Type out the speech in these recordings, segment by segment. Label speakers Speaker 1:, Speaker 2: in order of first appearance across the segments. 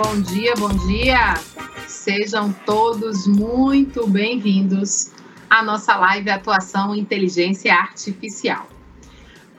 Speaker 1: Bom dia, bom dia. Sejam todos muito bem-vindos à nossa live Atuação Inteligência Artificial.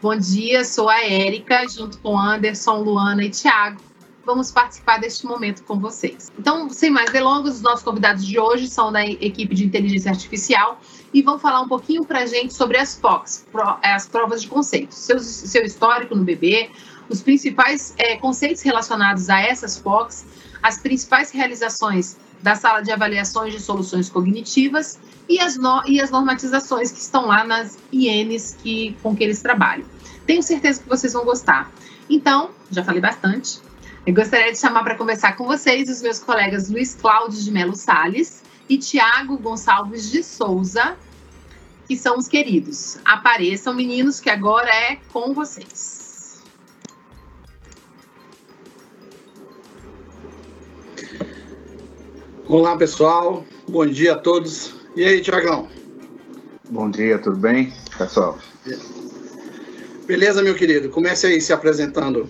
Speaker 1: Bom dia, sou a Érica, junto com Anderson, Luana e Thiago. Vamos participar deste momento com vocês. Então, sem mais delongas, os nossos convidados de hoje são da equipe de inteligência artificial e vão falar um pouquinho para a gente sobre as POCs, as provas de conceitos, seu, seu histórico no bebê, os principais é, conceitos relacionados a essas POCs, as principais realizações da sala de avaliações de soluções cognitivas e as, no, e as normatizações que estão lá nas INs que, com que eles trabalham. Tenho certeza que vocês vão gostar. Então, já falei bastante. Eu gostaria de chamar para conversar com vocês os meus colegas Luiz Cláudio de Melo Sales e Tiago Gonçalves de Souza, que são os queridos. Apareçam, meninos, que agora é com vocês.
Speaker 2: Olá, pessoal. Bom dia a todos. E aí, Tiagão?
Speaker 3: Bom dia, tudo bem, pessoal?
Speaker 2: Beleza, meu querido. Comece aí se apresentando.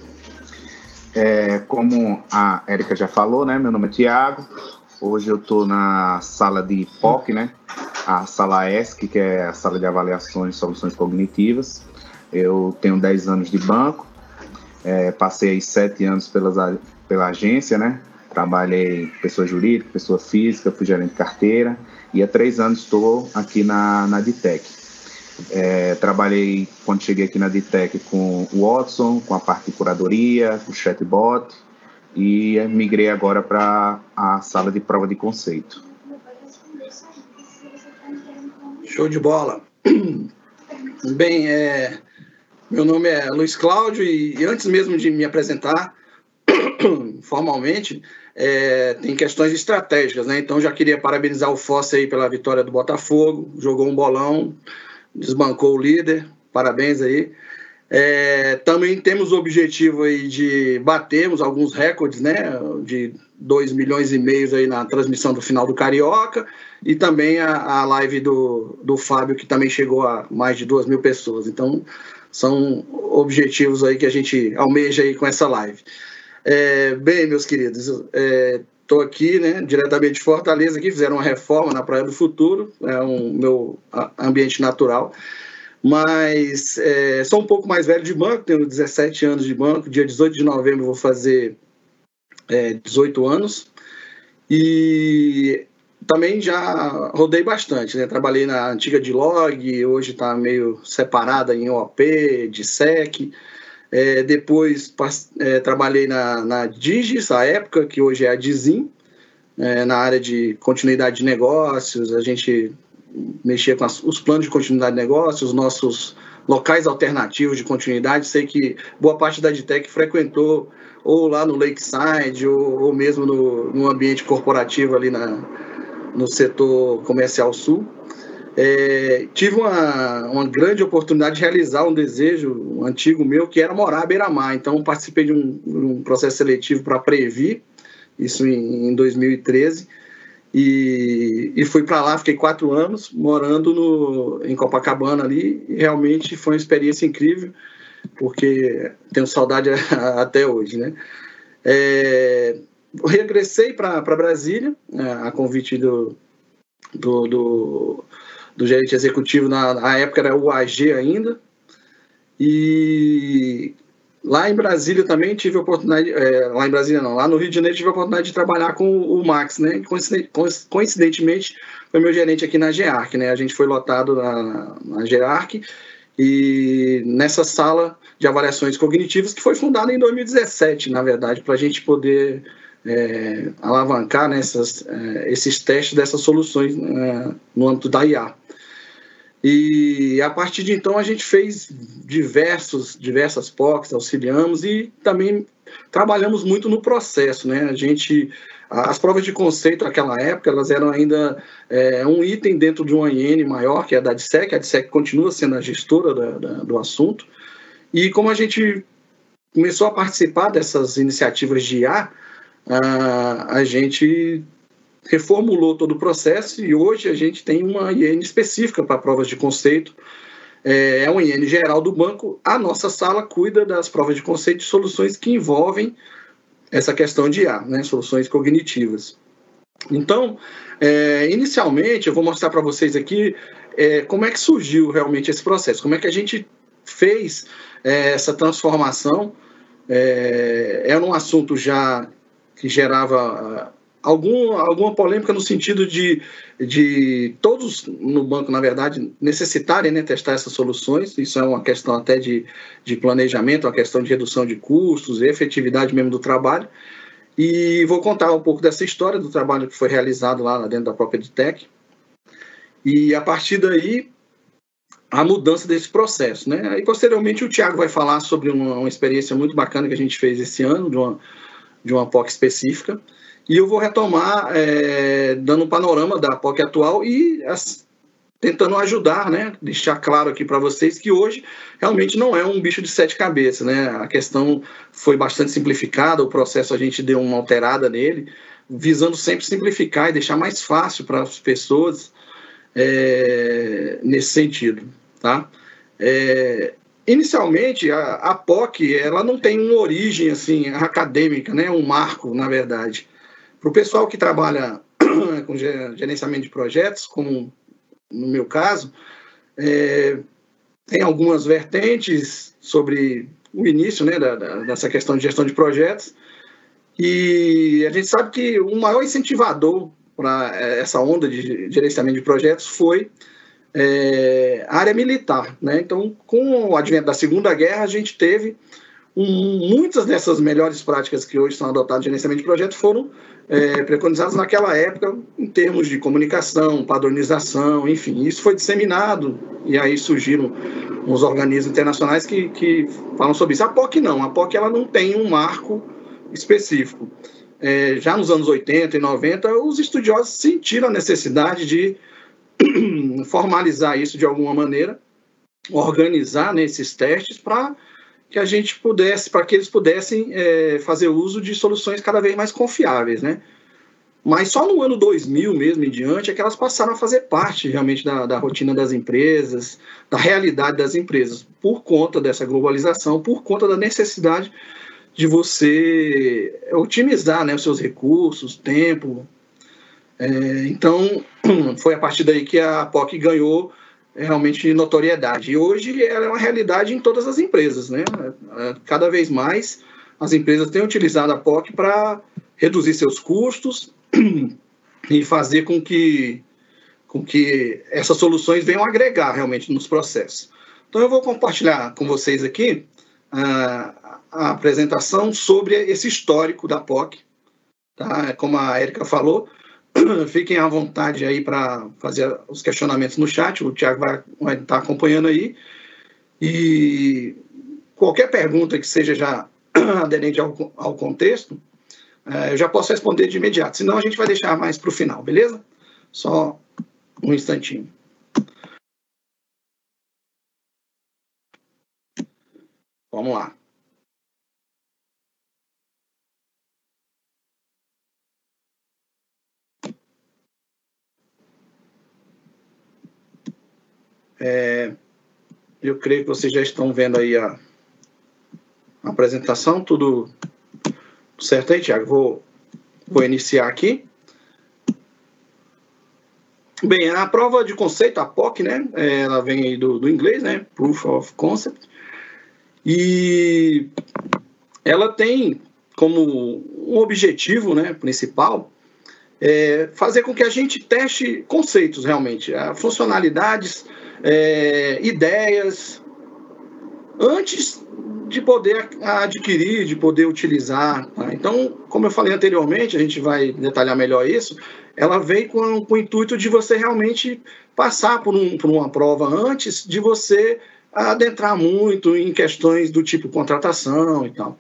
Speaker 3: É, como a Érica já falou, né? Meu nome é Tiago. Hoje eu estou na sala de POC, né? A sala ESC, que é a sala de avaliações de soluções cognitivas. Eu tenho 10 anos de banco. É, passei 7 anos pelas, pela agência, né? Trabalhei pessoa jurídica, pessoa física, fui gerente de carteira e há três anos estou aqui na, na Ditec. É, trabalhei, quando cheguei aqui na Ditec, com o Watson, com a parte de curadoria, com o chatbot e migrei agora para a sala de prova de conceito.
Speaker 2: Show de bola. Bem, é, meu nome é Luiz Cláudio e, e antes mesmo de me apresentar formalmente, é, tem questões estratégicas, né? Então já queria parabenizar o Fosse aí pela vitória do Botafogo, jogou um bolão, desbancou o líder, parabéns aí. É, também temos o objetivo aí de batermos alguns recordes, né? De 2 milhões e meio aí na transmissão do final do Carioca e também a, a live do, do Fábio, que também chegou a mais de 2 mil pessoas. Então, são objetivos aí que a gente almeja aí com essa live. É, bem, meus queridos, estou é, aqui, né, diretamente de Fortaleza, aqui fizeram uma reforma na Praia do Futuro, é um meu ambiente natural, mas é, sou um pouco mais velho de banco, tenho 17 anos de banco, dia 18 de novembro vou fazer é, 18 anos, e também já rodei bastante, né? Trabalhei na antiga de log, hoje está meio separada em OP, de SEC, é, depois é, trabalhei na, na Digis, a época, que hoje é a Dizim, é, na área de continuidade de negócios. A gente mexia com as, os planos de continuidade de negócios, os nossos locais alternativos de continuidade. Sei que boa parte da Ditec frequentou ou lá no Lakeside ou, ou mesmo no, no ambiente corporativo ali na, no setor comercial sul. É, tive uma, uma grande oportunidade de realizar um desejo antigo meu, que era morar à beira-mar. Então, participei de um, um processo seletivo para Previ, isso em, em 2013, e, e fui para lá, fiquei quatro anos morando no, em Copacabana ali, e realmente foi uma experiência incrível, porque tenho saudade até hoje, né? É, regressei para Brasília, né, a convite do, do, do do gerente executivo, na, na época era o AG ainda. E lá em Brasília também tive a oportunidade, é, lá em Brasília não, lá no Rio de Janeiro tive a oportunidade de trabalhar com o Max, né? Coincidentemente, foi meu gerente aqui na GEARC, né? A gente foi lotado na, na GEARC e nessa sala de avaliações cognitivas que foi fundada em 2017, na verdade, para a gente poder é, alavancar nessas, né, é, esses testes dessas soluções é, no âmbito da IA. E a partir de então a gente fez diversos, diversas POCs, auxiliamos e também trabalhamos muito no processo, né? A gente, as provas de conceito naquela época, elas eram ainda é, um item dentro de uma IN maior, que é a da DSEC, a DSEC continua sendo a gestora da, da, do assunto, e como a gente começou a participar dessas iniciativas de IA, a, a gente reformulou todo o processo e hoje a gente tem uma IN específica para provas de conceito. É, é uma IN geral do banco. A nossa sala cuida das provas de conceito e soluções que envolvem essa questão de IA, né, soluções cognitivas. Então, é, inicialmente, eu vou mostrar para vocês aqui é, como é que surgiu realmente esse processo, como é que a gente fez é, essa transformação. É, era um assunto já que gerava algum, alguma polêmica no sentido de, de todos no banco, na verdade, necessitarem né, testar essas soluções. Isso é uma questão até de, de planejamento, uma questão de redução de custos, efetividade mesmo do trabalho. E vou contar um pouco dessa história do trabalho que foi realizado lá dentro da própria EdTech. E a partir daí, a mudança desse processo. Né? Aí, posteriormente, o Tiago vai falar sobre uma, uma experiência muito bacana que a gente fez esse ano, de uma, de uma POC específica. E eu vou retomar é, dando um panorama da POC atual e as, tentando ajudar, né, deixar claro aqui para vocês que hoje realmente não é um bicho de sete cabeças, né? A questão foi bastante simplificada, o processo a gente deu uma alterada nele, visando sempre simplificar e deixar mais fácil para as pessoas é, nesse sentido, tá? É, inicialmente a, a POC ela não tem uma origem assim acadêmica, né? Um marco, na verdade. Para o pessoal que trabalha com gerenciamento de projetos, como no meu caso, é, tem algumas vertentes sobre o início né, da, da, dessa questão de gestão de projetos. E a gente sabe que o maior incentivador para essa onda de gerenciamento de projetos foi é, a área militar. Né? Então, com o advento da Segunda Guerra, a gente teve um, muitas dessas melhores práticas que hoje são adotadas de gerenciamento de projetos foram é, preconizadas naquela época em termos de comunicação, padronização, enfim. Isso foi disseminado e aí surgiram uns organismos internacionais que, que falam sobre isso. A POC não, a POC ela não tem um marco específico. É, já nos anos 80 e 90, os estudiosos sentiram a necessidade de formalizar isso de alguma maneira, organizar nesses né, testes para que a gente pudesse, para que eles pudessem é, fazer uso de soluções cada vez mais confiáveis, né? Mas só no ano 2000 mesmo em diante é que elas passaram a fazer parte realmente da, da rotina das empresas, da realidade das empresas, por conta dessa globalização, por conta da necessidade de você otimizar né, os seus recursos, tempo. É, então, foi a partir daí que a POC ganhou realmente notoriedade. E hoje ela é uma realidade em todas as empresas, né? É, cada vez mais as empresas têm utilizado a POC para reduzir seus custos e fazer com que, com que essas soluções venham agregar realmente nos processos. Então eu vou compartilhar com vocês aqui a, a apresentação sobre esse histórico da POC. Tá? Como a Erika falou, Fiquem à vontade aí para fazer os questionamentos no chat, o Tiago vai, estar tá acompanhando aí. E qualquer pergunta que seja já aderente ao, ao contexto, é, eu já posso responder de imediato, senão a gente vai deixar mais para o final, beleza? Só um instantinho. Vamos lá. É, eu creio que vocês já estão vendo aí a, a apresentação, tudo certo aí, Tiago? Vou, vou iniciar aqui. Bem, a prova de conceito, a POC, né? É, ela vem aí do, do inglês, né? Proof of Concept. E ela tem como um objetivo né, principal é fazer com que a gente teste conceitos realmente, funcionalidades é, ideias antes de poder adquirir, de poder utilizar. Tá? Então, como eu falei anteriormente, a gente vai detalhar melhor isso, ela vem com, com o intuito de você realmente passar por, um, por uma prova antes de você adentrar muito em questões do tipo contratação e tal.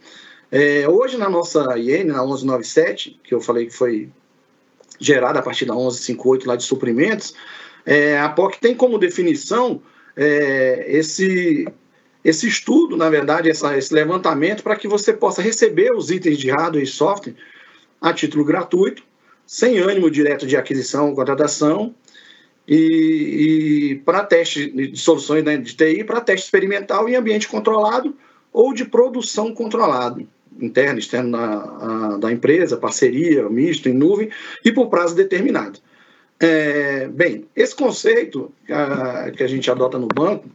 Speaker 2: É, hoje, na nossa IN, na 1197, que eu falei que foi gerada a partir da 1158 lá de suprimentos, é, a POC tem como definição é, esse, esse estudo, na verdade, essa, esse levantamento para que você possa receber os itens de hardware e software a título gratuito, sem ânimo direto de aquisição ou contratação, e, e para teste de soluções né, de TI, para teste experimental em ambiente controlado ou de produção controlado. Interno externo da, da empresa, parceria, misto, em nuvem, e por prazo determinado. É, bem, esse conceito a, que a gente adota no banco,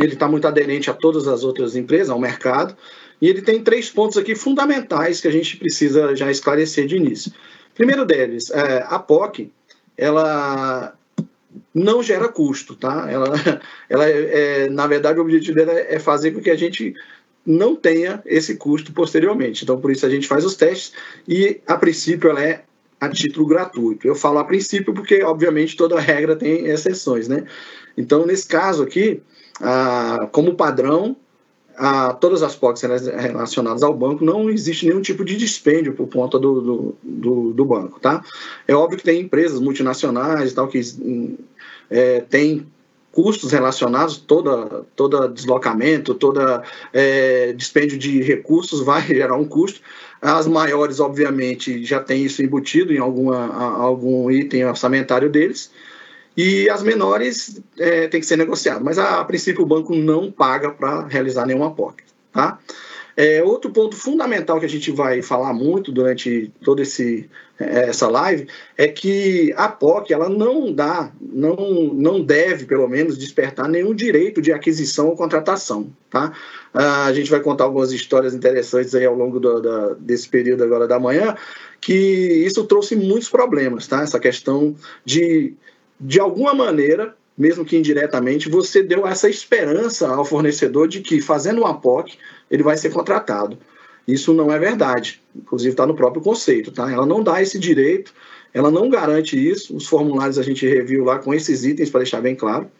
Speaker 2: ele está muito aderente a todas as outras empresas, ao mercado, e ele tem três pontos aqui fundamentais que a gente precisa já esclarecer de início. Primeiro deles, é, a POC, ela não gera custo, tá? Ela, ela é, é, na verdade, o objetivo dela é fazer com que a gente não tenha esse custo posteriormente. Então, por isso a gente faz os testes e, a princípio, ela é a título gratuito. Eu falo a princípio porque, obviamente, toda regra tem exceções, né? Então, nesse caso aqui, ah, como padrão, a, todas as POCs relacionadas ao banco, não existe nenhum tipo de dispêndio por conta do, do, do, do banco, tá? É óbvio que tem empresas multinacionais e tal que é, tem custos relacionados, toda, toda deslocamento, toda é, dispêndio de recursos vai gerar um custo. As maiores, obviamente, já tem isso embutido em alguma, algum item orçamentário deles, e as menores é, tem que ser negociado. Mas a, a princípio o banco não paga para realizar nenhuma POC. Tá? É, outro ponto fundamental que a gente vai falar muito durante toda esse, é, essa live é que a POC ela não dá, não, não deve, pelo menos, despertar nenhum direito de aquisição ou contratação. Tá? Ah, a gente vai contar algumas histórias interessantes aí ao longo do, da, desse período agora da manhã, que isso trouxe muitos problemas, tá? essa questão de de alguma maneira, mesmo que indiretamente, você deu essa esperança ao fornecedor de que, fazendo uma POC, ele vai ser contratado. Isso não é verdade. Inclusive, está no próprio conceito. Tá? Ela não dá esse direito, ela não garante isso. Os formulários a gente reviu lá com esses itens, para deixar bem claro.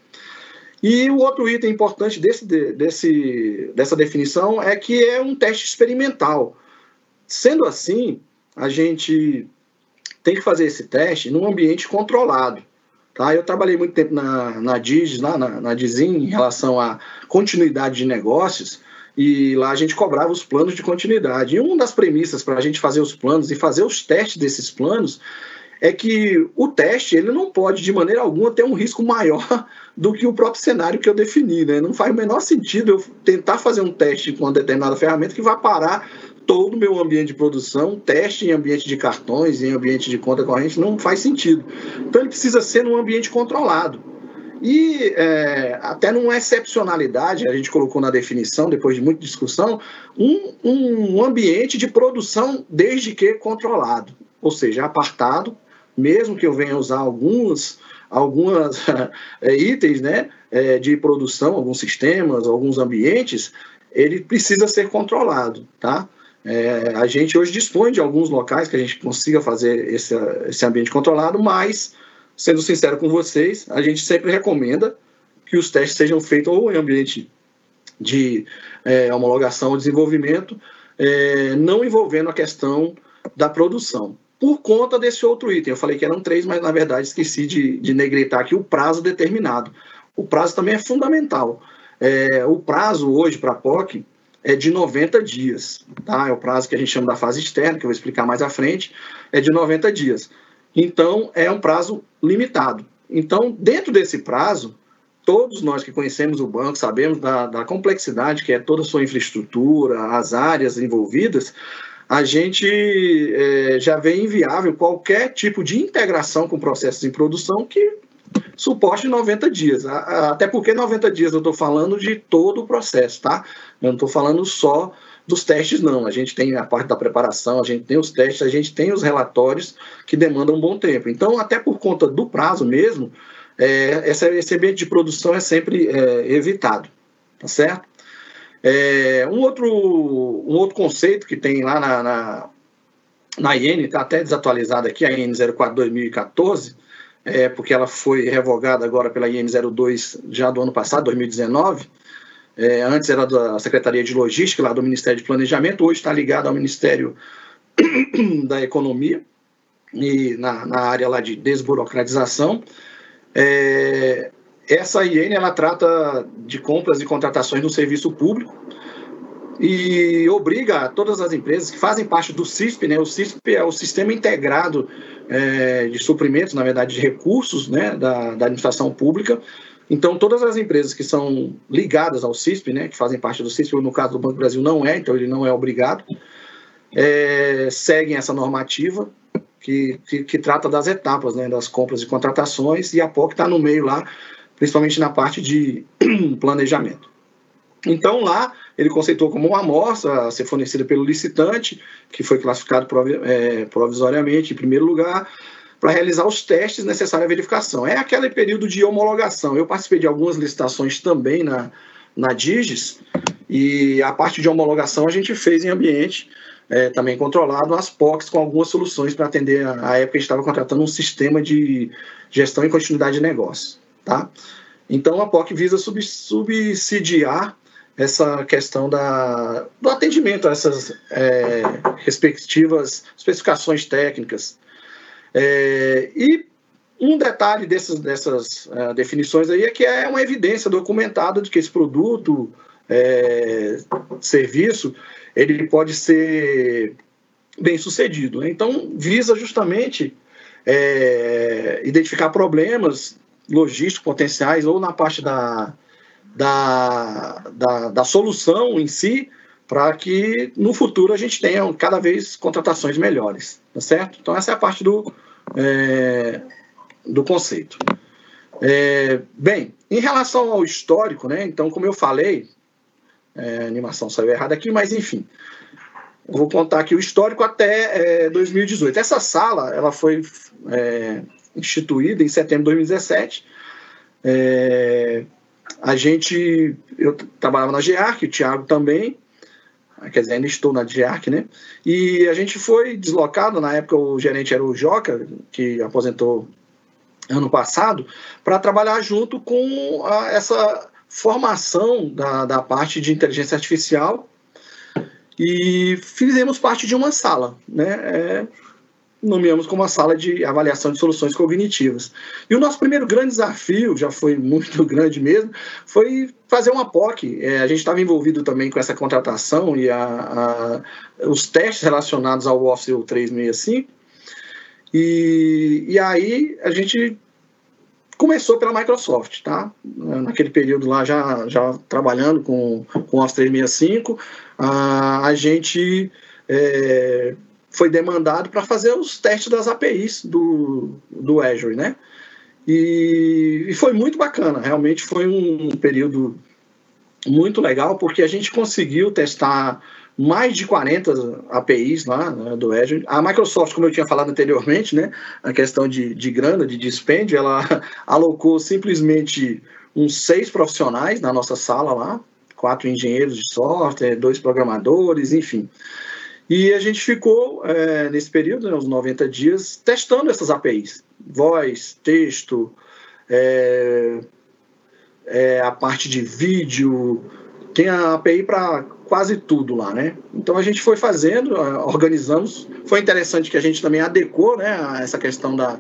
Speaker 2: E o outro item importante desse, desse, dessa definição é que é um teste experimental. Sendo assim, a gente tem que fazer esse teste num ambiente controlado. Tá? Eu trabalhei muito tempo na, na DIS, lá na, na Dizin, em relação à continuidade de negócios, e lá a gente cobrava os planos de continuidade. E uma das premissas para a gente fazer os planos e fazer os testes desses planos é que o teste ele não pode, de maneira alguma, ter um risco maior do que o próprio cenário que eu defini. Né? Não faz o menor sentido eu tentar fazer um teste com uma determinada ferramenta que vai parar todo o meu ambiente de produção, teste em ambiente de cartões, em ambiente de conta corrente, não faz sentido. Então ele precisa ser num ambiente controlado. E é, até numa excepcionalidade, a gente colocou na definição, depois de muita discussão, um, um ambiente de produção desde que controlado, ou seja, apartado, mesmo que eu venha usar alguns algumas é, itens né, é, de produção, alguns sistemas, alguns ambientes, ele precisa ser controlado, tá? É, a gente hoje dispõe de alguns locais que a gente consiga fazer esse, esse ambiente controlado, mas, sendo sincero com vocês, a gente sempre recomenda que os testes sejam feitos ou em ambiente de é, homologação ou desenvolvimento, é, não envolvendo a questão da produção. Por conta desse outro item, eu falei que eram três, mas na verdade esqueci de, de negritar aqui o prazo determinado. O prazo também é fundamental. É, o prazo hoje para a POC é de 90 dias, tá? É o prazo que a gente chama da fase externa, que eu vou explicar mais à frente, é de 90 dias. Então, é um prazo limitado. Então, dentro desse prazo, todos nós que conhecemos o banco sabemos da, da complexidade que é toda a sua infraestrutura, as áreas envolvidas, a gente é, já vê inviável qualquer tipo de integração com processos em produção que suporte 90 dias. Até porque 90 dias eu estou falando de todo o processo, tá? Eu não estou falando só dos testes, não. A gente tem a parte da preparação, a gente tem os testes, a gente tem os relatórios que demandam um bom tempo. Então, até por conta do prazo mesmo, é, esse ambiente de produção é sempre é, evitado, tá certo? É, um, outro, um outro conceito que tem lá na, na, na IN, está até desatualizado aqui, a IN 04 2014, é, porque ela foi revogada agora pela IN02 já do ano passado, 2019. É, antes era da Secretaria de Logística, lá do Ministério de Planejamento, hoje está ligada ao Ministério da Economia e na, na, área lá de desburocratização. É, essa IN ela trata de compras e contratações no serviço público e obriga todas as empresas que fazem parte do CISP, né? O CISP é o Sistema Integrado é, de Suprimentos, na verdade, de recursos, né, da, da administração pública, Então, todas as empresas que são ligadas ao CISP, né, que fazem parte do CISP, no caso do Banco do Brasil não é, então ele não é obrigado, é, seguem essa normativa que, que, que, trata das etapas, né, das compras e contratações, e a POC está no meio lá, principalmente na parte de planejamento. Então, lá, ele conceitou como uma amostra a ser fornecida pelo licitante, que foi classificado é, provisoriamente em primeiro lugar, para realizar os testes necessários à verificação. É aquele período de homologação. Eu participei de algumas licitações também na, na Digis, e a parte de homologação a gente fez em ambiente é, também controlado, as POCs com algumas soluções para atender. A, época a gente estava contratando um sistema de gestão e continuidade de negócio. Tá? Então a POC visa sub, subsidiar essa questão da, do atendimento a essas é, respectivas especificações técnicas é, e um detalhe dessas, dessas uh, definições aí é que é uma evidência documentada de que esse produto, é, serviço, ele pode ser bem sucedido. Né? Então, visa justamente é, identificar problemas logísticos potenciais ou na parte da, da, da, da solução em si, para que no futuro a gente tenha cada vez contratações melhores, tá certo? Então essa é a parte do, é, do conceito. É, bem, em relação ao histórico, né? Então, como eu falei, é, a animação saiu errada aqui, mas enfim, vou contar aqui o histórico até 2018. É, Essa sala, ela foi é, instituída em setembro de 2017. É, a gente, eu trabalhava na GEARC, o Thiago também, quer dizer, ainda estou na DIARC, né? E a gente foi deslocado, na época o gerente era o Joca, que aposentou ano passado, para trabalhar junto com a, essa formação da, da parte de inteligência artificial e fizemos parte de uma sala, né? É, nomeamos como a sala de avaliação de soluções cognitivas. E o nosso primeiro grande desafio, já foi muito grande mesmo, foi fazer uma POC. É, a gente estava envolvido também com essa contratação e a, a, os testes relacionados ao Office 365. E, e aí a gente começou pela Microsoft, tá? Naquele período lá, já, já trabalhando com, o Office 365, a, a gente... É, foi demandado para fazer os testes das APIs do, do Azure, né? E, e, foi muito bacana, realmente foi um período muito legal, porque a gente conseguiu testar mais de 40 APIs lá né, do Azure. A Microsoft, como eu tinha falado anteriormente, né, a questão de, de grana, de dispêndio, ela alocou simplesmente uns seis profissionais na nossa sala lá, quatro engenheiros de software, dois programadores, enfim. E a gente ficou, é, nesse período, né, uns 90 dias, testando essas APIs. Voz, texto, é, é, a parte de vídeo, tem a API para quase tudo lá, né? Então a gente foi fazendo, organizamos. Foi interessante que a gente também adequou né, essa questão da,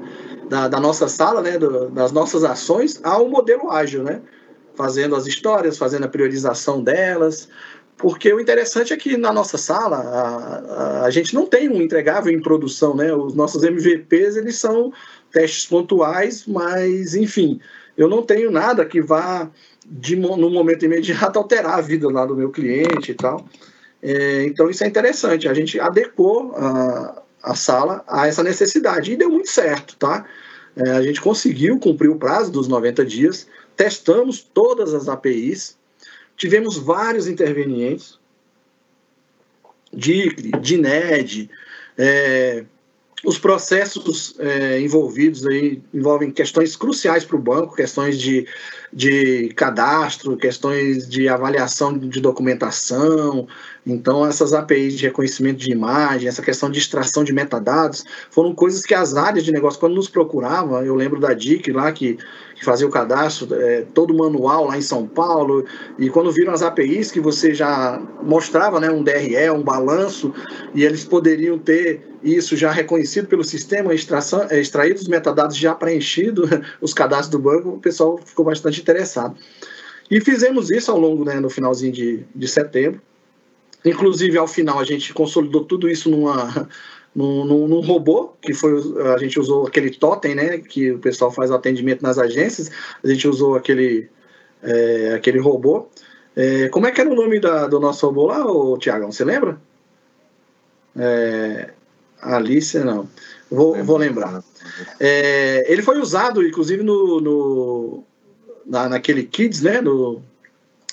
Speaker 2: da, da nossa sala, né, do, das nossas ações, ao modelo ágil, né? Fazendo as histórias, fazendo a priorização delas, porque o interessante é que na nossa sala a, a, a, gente não tem um entregável em produção, né? Os nossos MVPs eles são testes pontuais, mas enfim, eu não tenho nada que vá de, no momento imediato alterar a vida lá do meu cliente e tal. É, então isso é interessante. A gente adequou a, a sala a essa necessidade e deu muito certo, tá? É, a gente conseguiu cumprir o prazo dos 90 dias, testamos todas as APIs Tivemos vários intervenientes, DICRE, DINED, é, os processos é, envolvidos aí envolvem questões cruciais para o banco, questões de, de cadastro, questões de avaliação de documentação. Então, essas APIs de reconhecimento de imagem, essa questão de extração de metadados, foram coisas que as áreas de negócio, quando nos procuravam, eu lembro da DIC lá, que que fazia o cadastro, é, todo manual lá em São Paulo, e quando viram as APIs que você já mostrava né, um DRE, um balanço, e eles poderiam ter isso já reconhecido pelo sistema, extração, é, extraído os metadados já preenchidos, os cadastros do banco, o pessoal ficou bastante interessado. E fizemos isso ao longo, né, no finalzinho de, de setembro. Inclusive, ao final, a gente consolidou tudo isso numa, num, num, num, robô, que foi a gente usou aquele totem, né, que o pessoal faz o atendimento nas agências, a gente usou aquele, é, aquele robô. É, como é que era o nome da, do nosso robô lá, Tiagão? Você lembra? É, Alice, não. Vou, vou lembrar. É, ele foi usado, inclusive, no, no na, naquele Kids, né? No,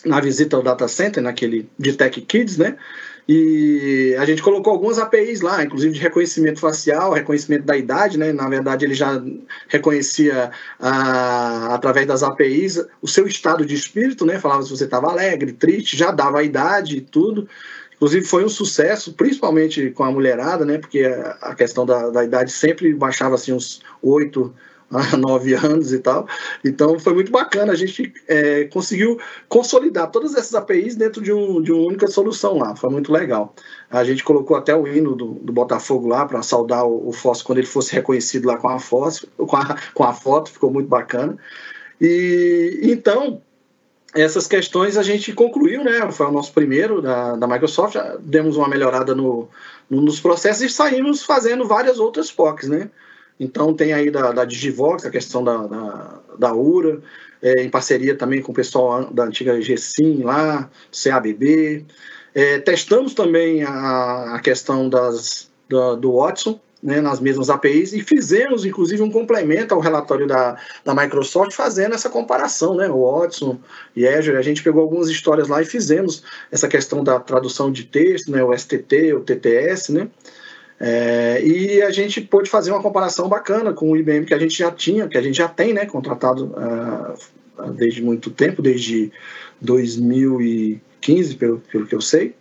Speaker 2: na visita ao data center, naquele de Tech Kids, né? E a gente colocou algumas APIs lá, inclusive de reconhecimento facial, reconhecimento da idade, né? Na verdade, ele já reconhecia ah, através das APIs o seu estado de espírito, né? Falava se você estava alegre, triste, já dava a idade e tudo. Inclusive foi um sucesso, principalmente com a mulherada, né? Porque a questão da, da idade sempre baixava assim uns oito há nove anos e tal. Então foi muito bacana, a gente é, conseguiu consolidar todas essas APIs dentro de, um, de uma única solução lá, foi muito legal. A gente colocou até o hino do, do Botafogo lá para saudar o, o Fósforo quando ele fosse reconhecido lá com a, fósforo, com, a, com a foto, ficou muito bacana. E então essas questões a gente concluiu, né? Foi o nosso primeiro da, da Microsoft, demos uma melhorada no, no, nos processos e saímos fazendo várias outras POCs, né? Então tem aí da, da Digivox, a questão da, da, da URA, é, em parceria também com o pessoal da antiga GSIM lá, CABB. É, testamos também a, a questão das, da, do Watson, né, nas mesmas APIs, e fizemos, inclusive, um complemento ao relatório da, da Microsoft, fazendo essa comparação, né, o Watson e Azure, a gente pegou algumas histórias lá e fizemos essa questão da tradução de texto, né, o STT, o TTS, né, é, e a gente pôde fazer uma comparação bacana com o IBM que a gente já tinha, que a gente já tem, né, contratado uh, desde muito tempo, desde 2015, pelo, pelo que eu sei.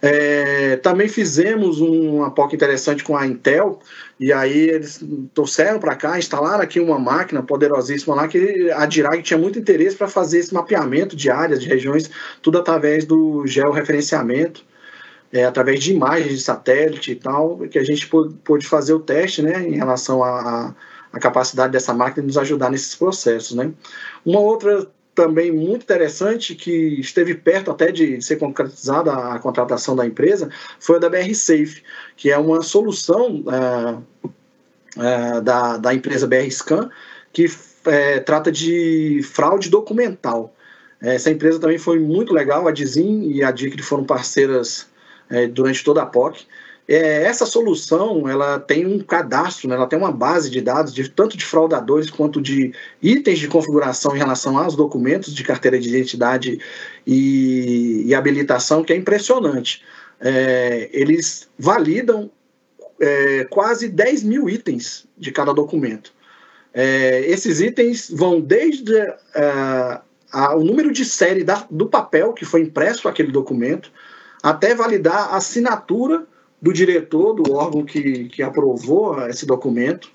Speaker 2: É, também fizemos uma POC interessante com a Intel, e aí eles trouxeram para cá, instalaram aqui uma máquina poderosíssima lá, que a Dirag tinha muito interesse para fazer esse mapeamento de áreas, de regiões, tudo através do georreferenciamento é, através de imagens de satélite e tal, que a gente pôde fazer o teste né, em relação à, capacidade dessa máquina de nos ajudar nesses processos. Né. Uma outra também muito interessante, que esteve perto até de ser concretizada a contratação da empresa, foi a da BR Safe, que é uma solução é, é, da, da empresa BR Scan, que é, trata de fraude documental. Essa empresa também foi muito legal, a Dizin e a DICRI foram parceiras é, durante toda a POC. É, essa solução ela tem um cadastro, né, ela tem uma base de dados de tanto de fraudadores quanto de itens de configuração em relação aos documentos de carteira de identidade e, e habilitação que é impressionante. É, eles validam é, quase 10 mil itens de cada documento. É, esses itens vão desde é, a, o número de série da, do papel que foi impresso aquele documento, até validar a assinatura do diretor do órgão que, que aprovou esse documento,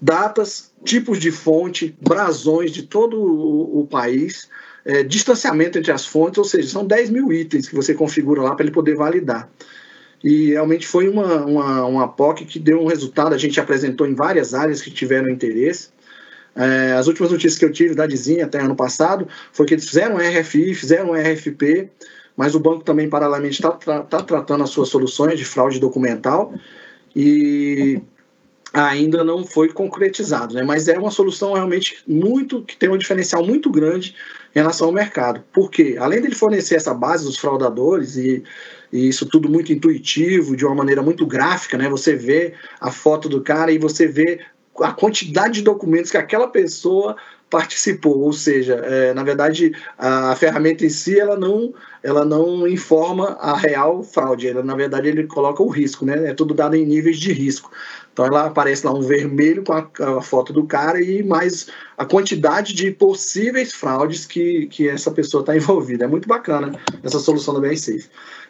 Speaker 2: datas, tipos de fonte, brasões de todo o, o país, é, distanciamento entre as fontes, ou seja, são 10 mil itens que você configura lá para ele poder validar. E realmente foi uma, uma, uma POC que deu um resultado, a gente apresentou em várias áreas que tiveram interesse. É, as últimas notícias que eu tive da Dizinha até ano passado foi que eles fizeram RFI, fizeram RFP, mas o banco também, paralelamente, está tá tratando as suas soluções de fraude documental e ainda não foi concretizado, né? mas é uma solução realmente muito que tem um diferencial muito grande em relação ao mercado. Porque além dele fornecer essa base dos fraudadores e, e, isso tudo muito intuitivo, de uma maneira muito gráfica, né? Você vê a foto do cara e você vê a quantidade de documentos que aquela pessoa participou, ou seja, é, na verdade a, a, ferramenta em si ela não, ela não informa a real fraude, ela, na verdade ele coloca o risco, né? É tudo dado em níveis de risco. Então ela aparece lá um vermelho com a, a foto do cara e mais a quantidade de possíveis fraudes que, que essa pessoa está envolvida. É muito bacana essa solução da BR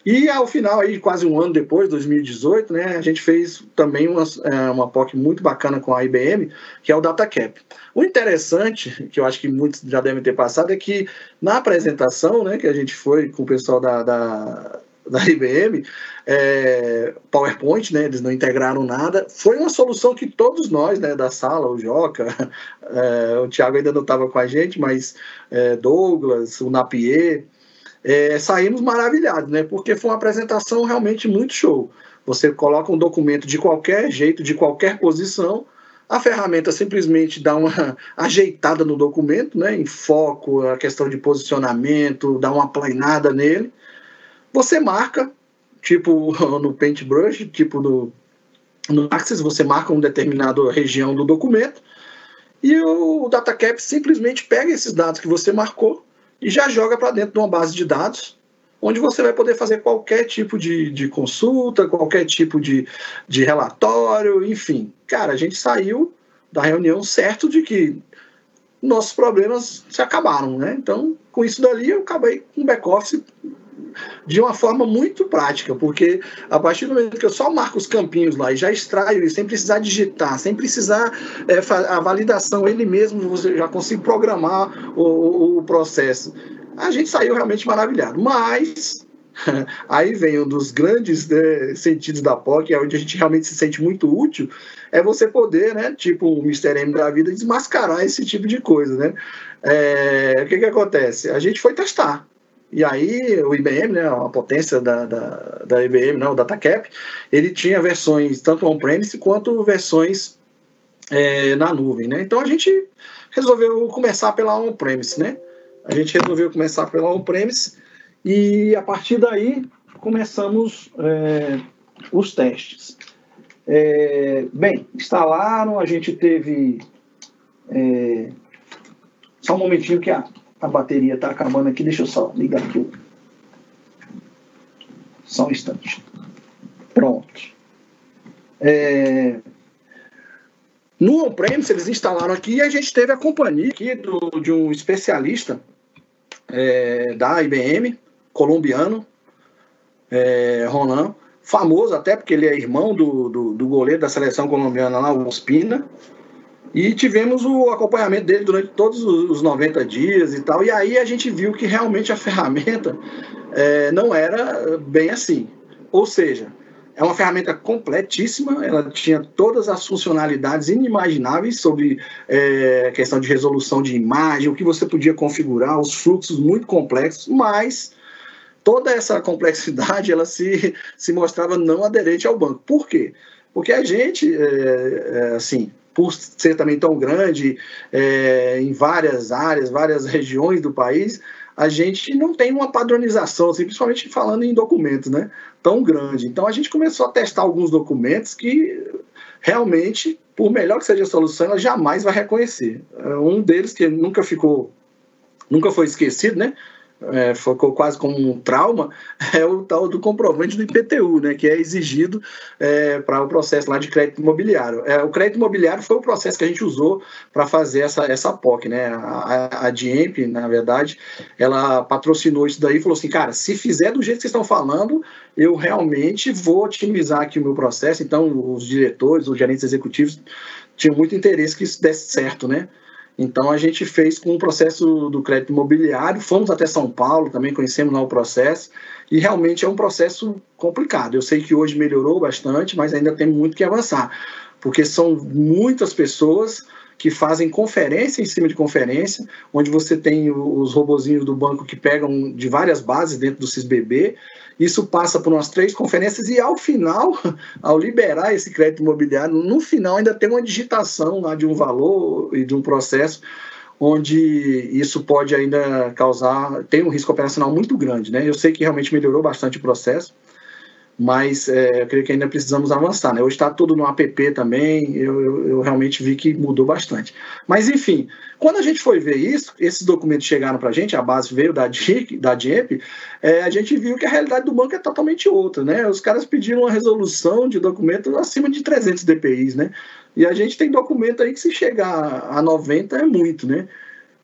Speaker 2: E ao final, aí, quase um ano depois, 2018, né, a gente fez também uma, é, uma POC muito bacana com a IBM, que é o DataCap. O interessante, que eu acho que muitos já devem ter passado, é que na apresentação, né, que a gente foi com o pessoal da, da, da IBM, é, PowerPoint, né, eles não integraram nada, foi uma solução que todos nós, né, da sala, o Joca, é, o Thiago ainda não estava com a gente, mas é, Douglas, o Napier, é, saímos maravilhados, né, porque foi uma apresentação realmente muito show. Você coloca um documento de qualquer jeito, de qualquer posição, a ferramenta simplesmente dá uma ajeitada no documento, né, em foco, a questão de posicionamento, dá uma planeada nele. Você marca, tipo no Paintbrush, tipo no, no Axis, você marca uma determinada região do documento e o DataCap simplesmente pega esses dados que você marcou e já joga para dentro de uma base de dados onde você vai poder fazer qualquer tipo de, de consulta, qualquer tipo de, de relatório, enfim. Cara, a gente saiu da reunião certo de que nossos problemas se acabaram, né? Então, com isso dali, eu acabei com o back-office de uma forma muito prática, porque a partir do momento que eu só marco os campinhos lá e já extraio isso, sem precisar digitar, sem precisar é, a validação, ele mesmo você já consigo programar o, o, o processo a gente saiu realmente maravilhado. Mas aí vem um dos grandes né, sentidos da POC, é onde a gente realmente se sente muito útil, é você poder, né, tipo o Mr. M da vida, desmascarar esse tipo de coisa, né? É, o que que acontece? A gente foi testar. E aí o IBM, né, a potência da, da, da IBM, né, o DataCap, ele tinha versões tanto on-premise quanto versões é, na nuvem, né? Então a gente resolveu começar pela on-premise, né? A gente resolveu começar pela on-premise e a partir daí começamos é, os testes. É, bem, instalaram, a gente teve. É, só um momentinho que a, a bateria está acabando aqui, deixa eu só ligar aqui. Só um instante. Pronto. É, no on-premise, eles instalaram aqui e a gente teve a companhia aqui do, de um especialista é, da IBM, colombiano, é, Ronan, famoso até porque ele é irmão do, do, do goleiro da seleção colombiana lá, o Ospina, e tivemos o acompanhamento dele durante todos os 90 dias e tal, e aí a gente viu que realmente a ferramenta é, não era bem assim. Ou seja, é uma ferramenta completíssima, ela tinha todas as funcionalidades inimagináveis sobre é, questão de resolução de imagem, o que você podia configurar, os fluxos muito complexos, mas toda essa complexidade ela se, se mostrava não aderente ao banco. Por quê? Porque a gente, é, é, assim, por ser também tão grande é, em várias áreas, várias regiões do país, a gente não tem uma padronização, assim, principalmente falando em documentos, né? Tão grande. Então a gente começou a testar alguns documentos que realmente, por melhor que seja a solução, ela jamais vai reconhecer. É, um deles que nunca ficou, nunca foi esquecido, né? É, ficou quase como um trauma, é o tal do comprovante do IPTU, né, que é exigido é, para o processo lá de crédito imobiliário. É, o crédito imobiliário foi o processo que a gente usou para fazer essa, essa POC, né? A, a DIEMP, na verdade, ela patrocinou isso daí e falou assim, cara, se fizer do jeito que vocês estão falando, eu realmente vou otimizar aqui o meu processo. Então, os diretores, os gerentes executivos tinham muito interesse que isso desse certo, né? Então a gente fez com o processo do crédito imobiliário, fomos até São Paulo, também conhecemos lá o processo, e realmente é um processo complicado. Eu sei que hoje melhorou bastante, mas ainda tem muito que avançar, porque são muitas pessoas que fazem conferência em cima de conferência, onde você tem os robozinhos do banco que pegam de várias bases dentro do SysBB, isso passa por umas três conferências e ao final, ao liberar esse crédito imobiliário, no final ainda tem uma digitação lá de um valor e de um processo onde isso pode ainda causar, tem um risco operacional muito grande, né? Eu sei que realmente melhorou bastante o processo, mas é, eu creio que ainda precisamos avançar. Né? Hoje está tudo no app também, eu, eu, eu, realmente vi que mudou bastante. Mas, enfim, quando a gente foi ver isso, esses documentos chegaram para a gente, a base veio da DIEP, da DIEP é, a gente viu que a realidade do banco é totalmente outra. Né? Os caras pediram uma resolução de documento acima de 300 DPIs, né? e a gente tem documento aí que se chegar a 90 é muito, né?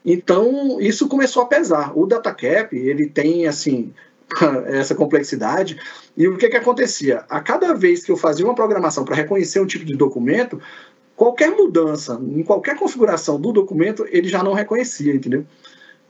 Speaker 2: Então, isso começou a pesar. O DataCap, ele tem, assim, essa complexidade. E o que, que acontecia? A cada vez que eu fazia uma programação para reconhecer um tipo de documento, qualquer mudança em qualquer configuração do documento, ele já não reconhecia, entendeu?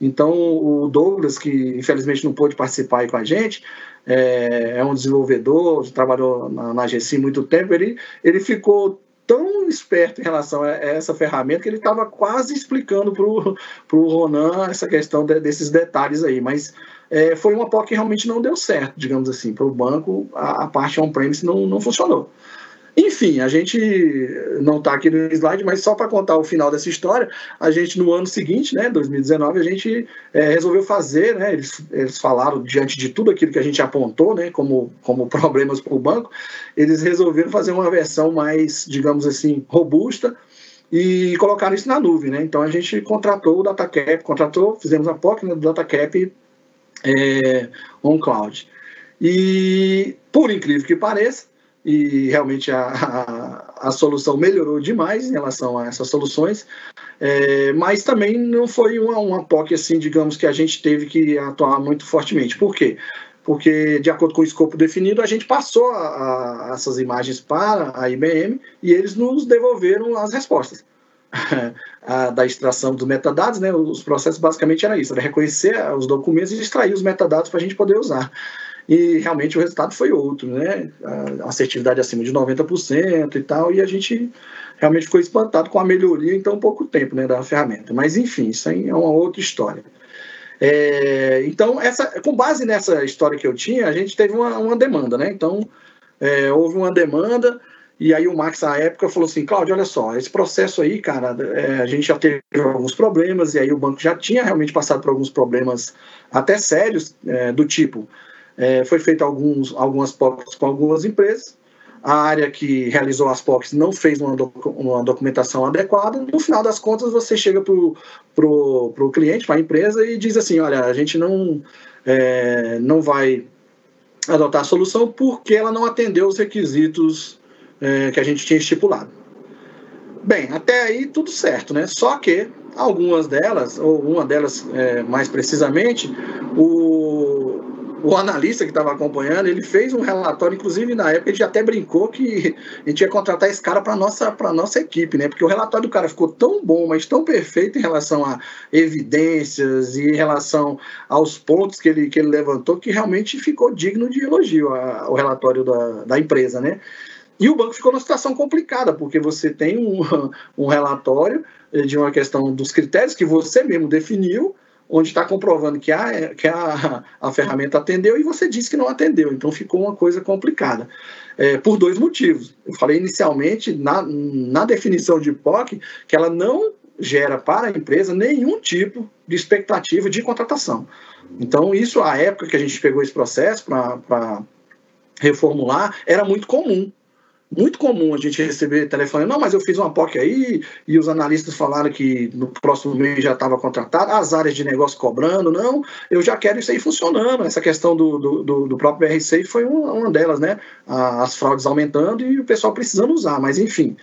Speaker 2: Então, o Douglas, que infelizmente não pôde participar aí com a gente, é, é um desenvolvedor, trabalhou na, na GC muito tempo, ele, ele ficou tão esperto em relação a essa ferramenta que ele estava quase explicando para o Ronan essa questão de, desses detalhes aí. Mas é, foi uma POC que realmente não deu certo, digamos assim, para o banco, a, a parte on-premise não, não funcionou. Enfim, a gente não está aqui no slide, mas só para contar o final dessa história, a gente no ano seguinte, né, 2019, a gente é, resolveu fazer, né, eles, eles falaram diante de tudo aquilo que a gente apontou, né, como, como problemas para o banco, eles resolveram fazer uma versão mais, digamos assim, robusta e colocaram isso na nuvem, né. Então a gente contratou o DataCap, contratou, fizemos a POC né, do DataCap é, on cloud. E por incrível que pareça, e realmente a, a, a, solução melhorou demais em relação a essas soluções, é, mas também não foi uma, uma POC assim, digamos, que a gente teve que atuar muito fortemente. Por quê? Porque, de acordo com o escopo definido, a gente passou a, essas imagens para a IBM e eles nos devolveram as respostas. da extração dos metadados, né, os processos basicamente era isso, era reconhecer os documentos e extrair os metadados para a gente poder usar e realmente o resultado foi outro, né? A assertividade acima de 90% e tal, e a gente realmente ficou espantado com a melhoria em tão pouco tempo né, da ferramenta. Mas, enfim, isso aí é uma outra história. É, então, essa, com base nessa história que eu tinha, a gente teve uma, uma demanda, né? Então, é, houve uma demanda, e aí o Max, à época, falou assim, Cláudio, olha só, esse processo aí, cara, é, a gente já teve alguns problemas, e aí o banco já tinha realmente passado por alguns problemas até sérios, é, do tipo, é, foi feita alguns, algumas POCs com algumas empresas. A área que realizou as POCs não fez uma, uma documentação adequada. No final das contas, você chega para o pro, pro cliente, para a empresa, e diz assim: olha, a gente não, é, não vai adotar a solução porque ela não atendeu os requisitos é, que a gente tinha estipulado. Bem, até aí tudo certo, né? Só que algumas delas, ou uma delas é, mais precisamente, o, o analista que estava acompanhando, ele fez um relatório, inclusive na época a gente até brincou que a gente ia contratar esse cara para nossa para nossa equipe, né? Porque o relatório do cara ficou tão bom, mas tão perfeito em relação a evidências e em relação aos pontos que ele que ele levantou que realmente ficou digno de elogio a, o relatório da, da empresa, né? E o banco ficou numa situação complicada, porque você tem um, um relatório de uma questão dos critérios que você mesmo definiu, onde está comprovando que, a, que a, a ferramenta atendeu e você disse que não atendeu. Então ficou uma coisa complicada. É, por dois motivos. Eu falei inicialmente, na, na definição de POC, que ela não gera para a empresa nenhum tipo de expectativa de contratação. Então, isso, a época que a gente pegou esse processo para reformular, era muito comum muito comum a gente receber telefone, não, mas eu fiz uma POC aí, e os analistas falaram que no próximo mês já estava contratado, as áreas de negócio cobrando, não, eu já quero isso aí funcionando. Essa questão do, do, do próprio BRC foi uma, delas, né? As fraudes aumentando e o pessoal precisando usar, mas enfim,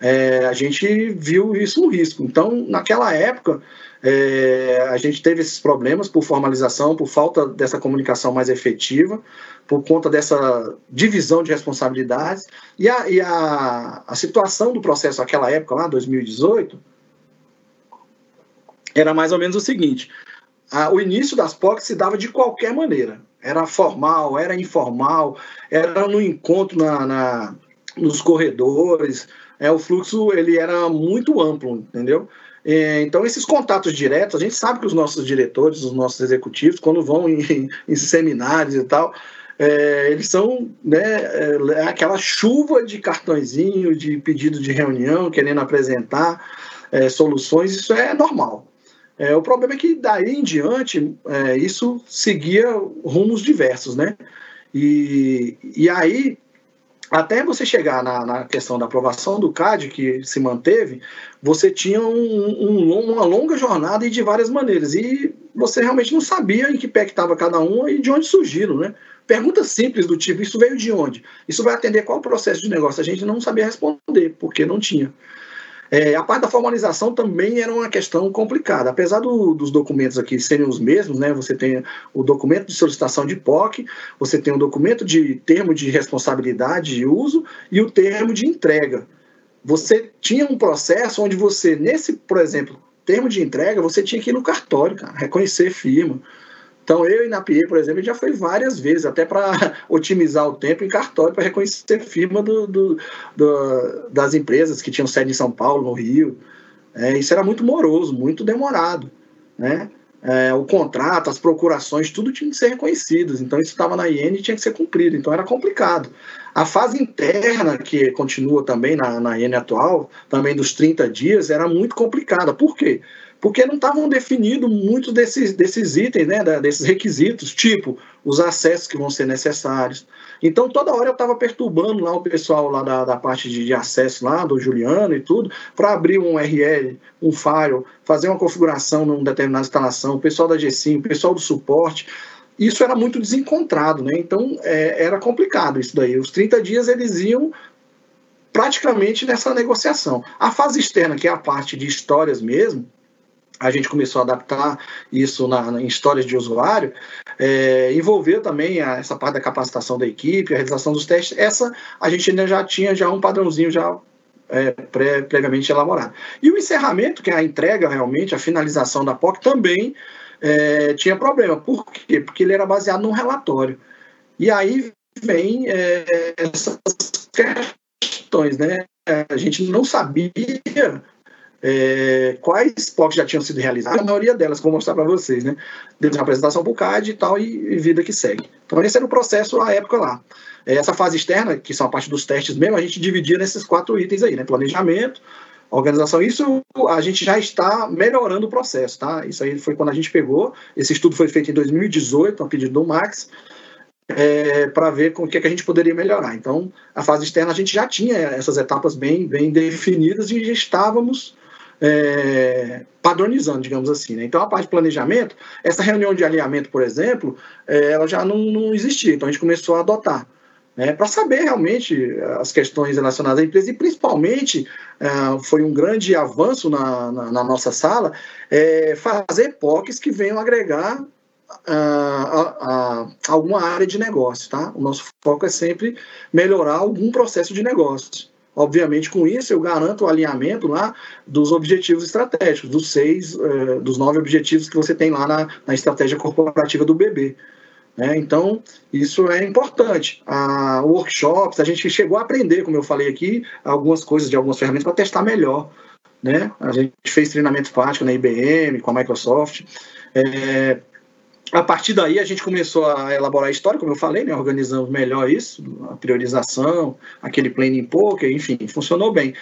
Speaker 2: é, a gente viu isso no risco. Então, naquela época, é, a gente teve esses problemas por formalização, por falta dessa comunicação mais efetiva, por conta dessa divisão de responsabilidades. E a, e a, a situação do processo naquela época, lá, 2018, era mais ou menos o seguinte: a, o início das POCs se dava de qualquer maneira. Era formal, era informal, era no encontro na, na nos corredores. É, o fluxo ele era muito amplo, entendeu? É, então, esses contatos diretos, a gente sabe que os nossos diretores, os nossos executivos, quando vão em, em seminários e tal, é, eles são né, é, é aquela chuva de cartõezinho, de pedido de reunião, querendo apresentar é, soluções, isso é normal. É, o problema é que daí em diante é, isso seguia rumos diversos, né? E, e aí até você chegar na, na, questão da aprovação do CAD, que se manteve, você tinha um, um, uma longa jornada e de várias maneiras. E você realmente não sabia em que pé estava cada um e de onde surgiram, né? Perguntas simples do tipo, isso veio de onde? Isso vai atender qual processo de negócio? A gente não sabia responder, porque não tinha. É, a parte da formalização também era uma questão complicada. Apesar do, dos documentos aqui serem os mesmos, né, você tem o documento de solicitação de POC, você tem o documento de termo de responsabilidade de uso e o termo de entrega. Você tinha um processo onde você, nesse, por exemplo, termo de entrega, você tinha que ir no cartório, cara, reconhecer firma. Então, eu e na PIE, por exemplo, já foi várias vezes, até para otimizar o tempo em cartório, para reconhecer firma do, do, do, das empresas que tinham sede em São Paulo, no Rio. É, isso era muito moroso, muito demorado. Né? é, o contrato, as procurações, tudo tinha que ser reconhecido. Então isso estava na IN e tinha que ser cumprido. Então era complicado. A fase interna, que continua também na, na IN atual, também dos 30 dias, era muito complicada. Por quê? Porque não estavam definidos muitos desses, desses itens, né, desses requisitos, tipo os acessos que vão ser necessários. Então, toda hora eu estava perturbando lá o pessoal lá da, da parte de, de, acesso lá, do Juliano e tudo, para abrir um URL, um file, fazer uma configuração numa determinada instalação, o pessoal da GSIM, o pessoal do suporte isso era muito desencontrado, né? Então é, era complicado isso daí. Os 30 dias eles iam praticamente nessa negociação. A fase externa, que é a parte de histórias mesmo, a gente começou a adaptar isso na, em histórias de usuário, é, envolveu também a, essa parte da capacitação da equipe, a realização dos testes. Essa a gente ainda já tinha já um padrãozinho já é, pré, previamente elaborado. E o encerramento, que é a entrega realmente, a finalização da POC, também é, tinha problema. Por quê? Porque ele era baseado num relatório. E aí vem é, essas questões, né? A gente não sabia é, quais POCs já tinham sido realizados, a maioria delas, vou mostrar para vocês, né? Desde a apresentação para o CAD e tal, e, e, vida que segue. Então, esse era o processo à época lá. É, essa fase externa, que são a parte dos testes mesmo, a gente dividia nesses quatro itens aí, né? Planejamento, organização. Isso a gente já está melhorando o processo, tá? Isso aí foi quando a gente pegou. Esse estudo foi feito em 2018, a pedido do Max, é, para ver com o que, é que a gente poderia melhorar. Então, a fase externa a gente já tinha essas etapas bem, bem definidas e já estávamos é, padronizando, digamos assim. Né? Então, a parte de planejamento, essa reunião de alinhamento, por exemplo, é, ela já não, não existia. Então, a gente começou a adotar né, para saber realmente as questões relacionadas à empresa e principalmente uh, foi um grande avanço na, na, na nossa sala é, fazer POCs que venham agregar uh, a, a, alguma área de negócio, tá? O nosso foco é sempre melhorar algum processo de negócio. Obviamente, com isso, eu garanto o alinhamento lá dos objetivos estratégicos, dos seis, uh, dos nove objetivos que você tem lá na, na estratégia corporativa do BB. Né? Então, isso é importante. A workshops, a gente chegou a aprender, como eu falei aqui, algumas coisas de algumas ferramentas para testar melhor. Né? A gente fez treinamento prático na IBM, com a Microsoft. É, a partir daí a gente começou a elaborar a história, como eu falei, né? organizamos melhor isso, a priorização, aquele planning poker, enfim, funcionou bem.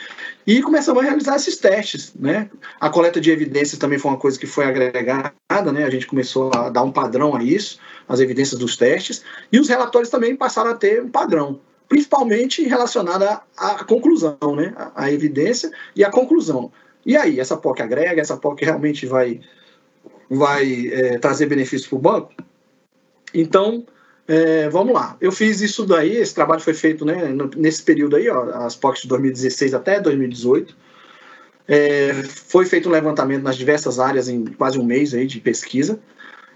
Speaker 2: E começamos a realizar esses testes, né? A coleta de evidências também foi uma coisa que foi agregada, né? A gente começou a dar um padrão a isso, as evidências dos testes, e os relatórios também passaram a ter um padrão, principalmente relacionado à, conclusão, né? A evidência e a conclusão. E aí, essa POC agrega, essa POC realmente vai vai é, trazer benefícios para o banco. Então, é, vamos lá. Eu fiz isso daí, esse trabalho foi feito né, nesse período aí, ó, as POCs de 2016 até 2018. É, foi feito um levantamento nas diversas áreas em quase um mês aí de pesquisa.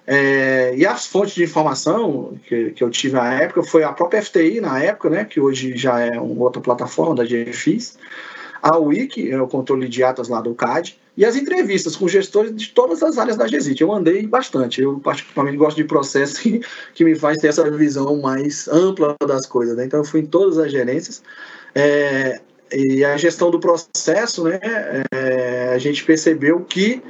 Speaker 2: É, e as fontes de informação que, que eu tive na época foi a própria FTI, na época, né, que hoje já é uma outra plataforma da GFIS, a Wiki, é o controle de atas lá do CAD, e as entrevistas com gestores de todas as áreas da GESIT. Eu andei bastante, eu particularmente gosto de processo que, que me faz ter essa visão mais ampla das coisas. Né? Então, eu fui em todas as gerências. É, e a gestão do processo, né, é, a gente percebeu que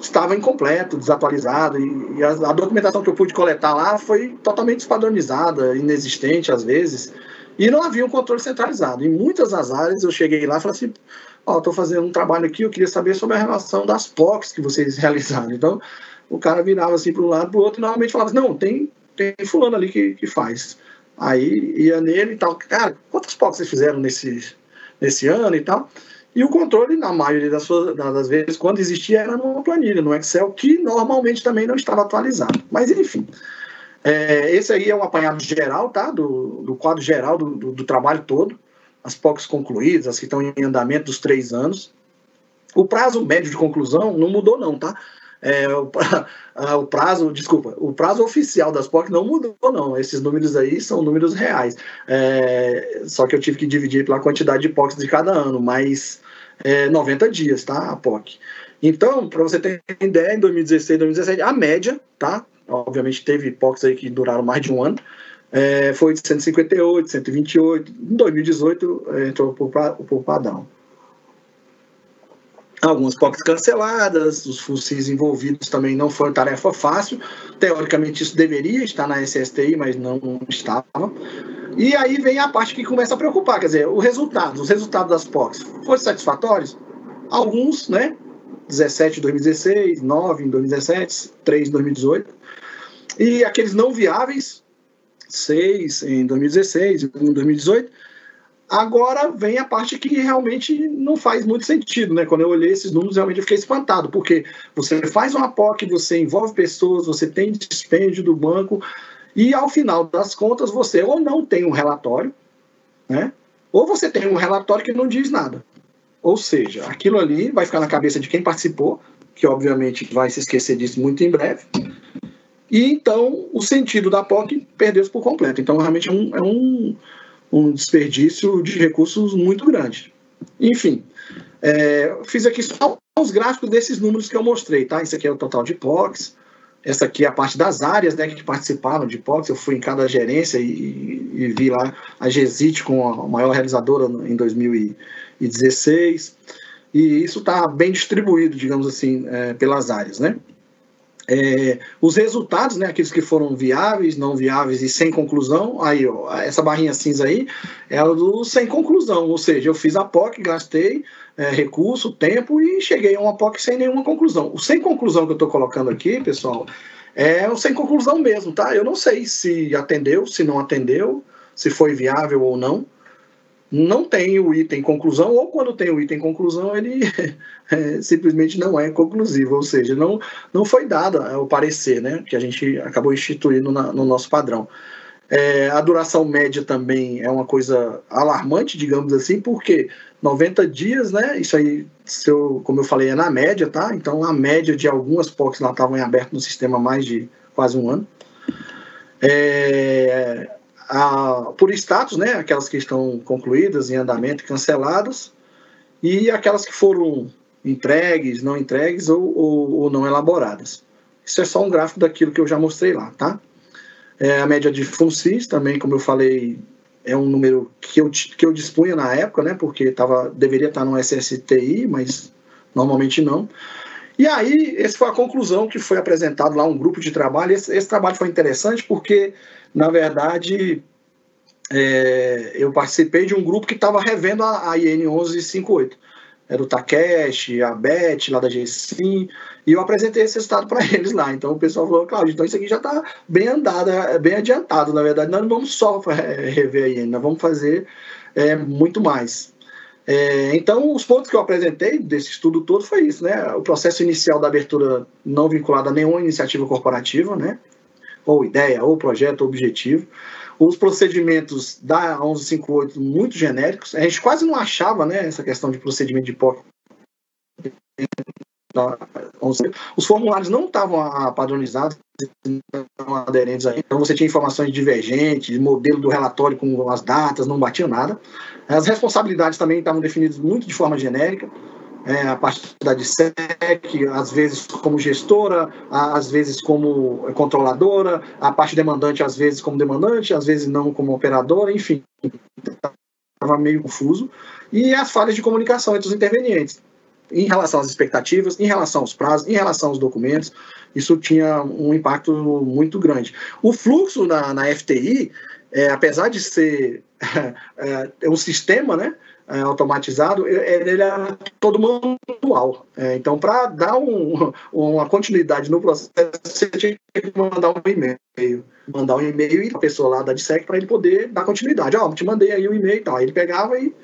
Speaker 2: estava incompleto, desatualizado, e, e a, a, documentação que eu pude coletar lá foi totalmente despadronizada, inexistente às vezes, e não havia um controle centralizado. Em muitas das áreas eu cheguei lá e falei assim, ó, estou fazendo um trabalho aqui, eu queria saber sobre a relação das POCs que vocês realizaram. Então, o cara virava assim para um lado, para o outro, e normalmente falava assim, não, tem, tem fulano ali que, que faz. Aí ia nele e tal, cara, quantas POCs vocês fizeram nesse, nesse ano e tal? E o controle, na maioria das, suas, das vezes, quando existia, era numa planilha, no Excel, que normalmente também não estava atualizado. Mas, enfim, é, esse aí é um apanhado geral, tá? Do, do quadro geral do, do, do trabalho todo as POCs concluídas, as que estão em andamento dos três anos. O prazo médio de conclusão não mudou, não, tá? É, o, o, prazo, desculpa, o prazo oficial das POC não mudou, não. Esses números aí são números reais. É, só que eu tive que dividir pela quantidade de POCs de cada ano, mas é, 90 dias, tá? A POC. Então, para você ter ideia, em 2016 2017, a média, tá? Obviamente teve POCs aí que duraram mais de um ano, é, foi de 158, 128. Em 2018 é, entrou por padrão. algumas POCs canceladas, os fuzis envolvidos também não foi tarefa fácil. Teoricamente, isso deveria estar na SSTI, mas não estava. E aí vem a parte que começa a preocupar, quer dizer, o resultado, os resultados das POCs foram satisfatórios? Alguns, né? 17 em 2016, 9 em 2017, 3 em 2018. E aqueles não viáveis, 6 em 2016, 1 em 2018. Agora vem a parte que realmente não faz muito sentido, né? Quando eu olhei esses números, realmente eu fiquei espantado, porque você faz uma POC, você envolve pessoas, você tem dispêndio do banco, e ao final das contas você ou não tem um relatório, né? Ou você tem um relatório que não diz nada. Ou seja, aquilo ali vai ficar na cabeça de quem participou, que obviamente vai se esquecer disso muito em breve. E então o sentido da POC perdeu-se por completo. Então realmente é um, é um, um desperdício de recursos muito grande. Enfim, é, fiz aqui só os gráficos desses números que eu mostrei, tá? Isso aqui é o total de POCs. Essa aqui é a parte das áreas né, que participaram de POCs. Eu fui em cada gerência e, e vi lá a GESIT com a maior realizadora em 2016. E isso está bem distribuído, digamos assim, é, pelas áreas, né? É, os resultados, né, aqueles que foram viáveis, não viáveis e sem conclusão, aí ó, essa barrinha cinza aí é do sem conclusão, ou seja, eu fiz a POC, gastei é, recurso, tempo e cheguei a uma POC sem nenhuma conclusão. O sem conclusão que eu estou colocando aqui, pessoal, é o sem conclusão mesmo, tá? Eu não sei se atendeu, se não atendeu, se foi viável ou não não tem o item conclusão, ou quando tem o item conclusão, ele é, simplesmente não é conclusivo, ou seja, não, não foi dado o parecer, né, que a gente acabou instituindo na, no nosso padrão. É, a duração média também é uma coisa alarmante, digamos assim, porque 90 dias, né? Isso aí, eu, como eu falei, é na média, tá? Então a média de algumas POCs lá estavam em aberto no sistema há mais de quase um ano. É, a, por status, né, aquelas que estão concluídas, em andamento, canceladas, e aquelas que foram entregues, não entregues ou, ou, ou, não elaboradas. Isso é só um gráfico daquilo que eu já mostrei lá, tá? É, a média de FUNCIS também, como eu falei, é um número que eu, que eu dispunha na época, né, porque tava, deveria estar no SSTI, mas normalmente não. E aí, essa foi a conclusão que foi apresentado lá, um grupo de trabalho. Esse, esse trabalho foi interessante porque na verdade, é, eu participei de um grupo que estava revendo a, a IN 1158. Era o Takeshi, a Beth, lá da GSIM, e eu apresentei esse resultado para eles lá. Então o pessoal falou, Claudio, então isso aqui já está bem andado, bem adiantado, na verdade. Nós não vamos só rever a IN, nós vamos fazer é, muito mais. É, então, os pontos que eu apresentei desse estudo todo foi isso, né? O processo inicial da abertura não vinculado a nenhuma iniciativa corporativa, né? Ou ideia, ou projeto, ou objetivo. Os procedimentos da 1158 muito genéricos. A gente quase não achava né, essa questão de procedimento de POC. Os formulários não estavam padronizados, não aderentes a Então você tinha informações divergentes, modelo do relatório com as datas, não batia nada. As responsabilidades também estavam definidas muito de forma genérica é, a parte da DSEC, às vezes como gestora, às vezes como controladora, a parte demandante às vezes como demandante, às vezes não como operadora, enfim, estava meio confuso. E as falhas de comunicação entre os intervenientes, em relação às expectativas, em relação aos prazos, em relação aos documentos, isso tinha um impacto muito grande. O fluxo na, na FTI, é, apesar de ser é, é um sistema, né? É, automatizado, ele é todo manual. É, então, para dar um, uma continuidade no processo, você tinha que mandar um e-mail. Mandar um e-mail e a pessoa lá da DSEC para ele poder dar continuidade. Ó, oh, te mandei aí o e-mail e tal. Ele pegava e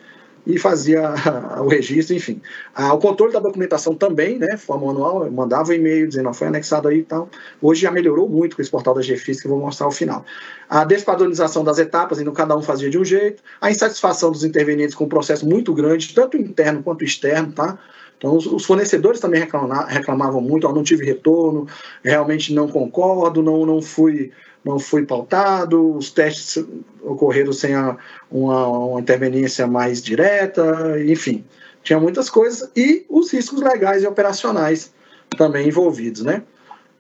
Speaker 2: e fazia o registro, enfim. Ah, o controle da documentação também, né, forma manual, mandava um e-mail dizendo, foi anexado aí e tal. Hoje já melhorou muito com esse portal da GFIS, que eu vou mostrar ao final. A despadronização das etapas, então cada um fazia de um jeito. A insatisfação dos intervenientes com um processo muito grande, tanto interno quanto externo, tá? Então, os, fornecedores também reclamavam muito, ó, não tive retorno, realmente não concordo, não, não fui não foi pautado, os testes ocorreram sem a, uma, uma interveniência mais direta, enfim, tinha muitas coisas, e os riscos legais e operacionais também envolvidos, né?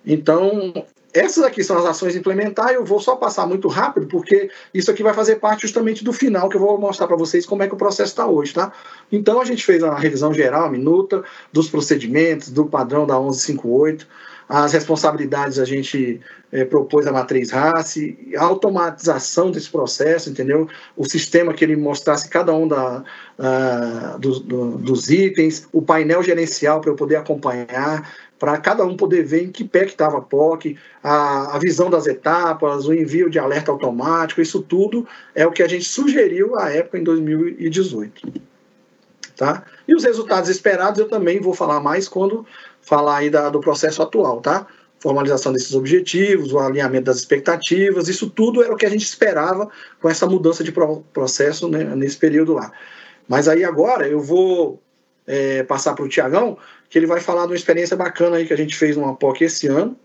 Speaker 2: Então, essas aqui são as ações implementar, eu vou só passar muito rápido, porque isso aqui vai fazer parte justamente do final, que eu vou mostrar para vocês como é que o processo está hoje, tá? Então, a gente fez uma revisão geral, minuta, dos procedimentos, do padrão da 1158, as responsabilidades a gente é, propôs a matriz RACE, a automatização desse processo, entendeu? O sistema que ele mostrasse cada um da, uh, do, do, dos itens, o painel gerencial para eu poder acompanhar, para cada um poder ver em que pé que estava a POC, a, a visão das etapas, o envio de alerta automático, isso tudo é o que a gente sugeriu à época em 2018. Tá? E os resultados esperados eu também vou falar mais quando falar aí da, do processo atual, tá? Formalização desses objetivos, o alinhamento das expectativas, isso tudo era o que a gente esperava com essa mudança de processo né, nesse período lá. Mas aí agora eu vou é, passar para o Tiagão, que ele vai falar de uma experiência bacana aí que a gente fez numa POC esse ano.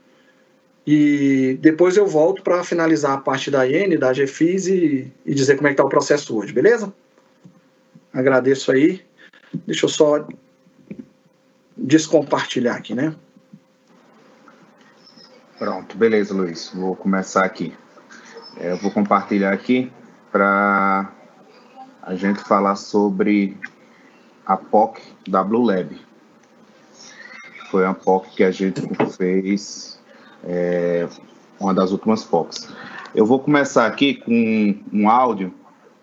Speaker 2: E depois eu volto para finalizar a parte da IN, da GFIS e, e dizer como é que está o processo hoje, beleza? Agradeço aí. Deixa eu só descompartilhar aqui, né?
Speaker 3: Pronto, beleza, Luiz. Vou começar aqui. É, eu vou compartilhar aqui para a gente falar sobre a POC da Blue Lab. Foi a POC que a gente fez, é, uma das últimas POCs. Eu vou começar aqui com um áudio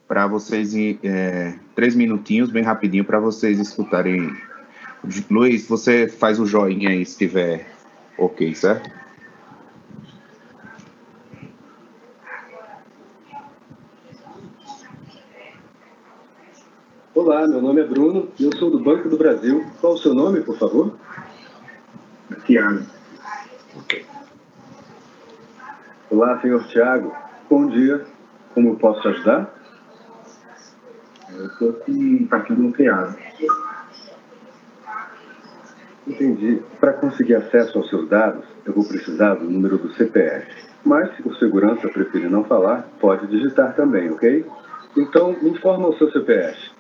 Speaker 3: para vocês, é, três minutinhos, bem rapidinho, para vocês escutarem. Luiz, você faz o joinha aí se estiver ok, certo?
Speaker 4: Olá, meu nome é Bruno e eu sou do Banco do Brasil. Qual o seu nome, por favor?
Speaker 3: Tiago.
Speaker 4: Ok. Olá, senhor Tiago. Bom dia. Como eu posso te ajudar?
Speaker 3: Eu estou aqui partido nuclear.
Speaker 4: Entendi. Para conseguir acesso aos seus dados, eu vou precisar do número do CPF. Mas, se o segurança preferir não falar, pode digitar também, ok? Então, me informa o seu CPF.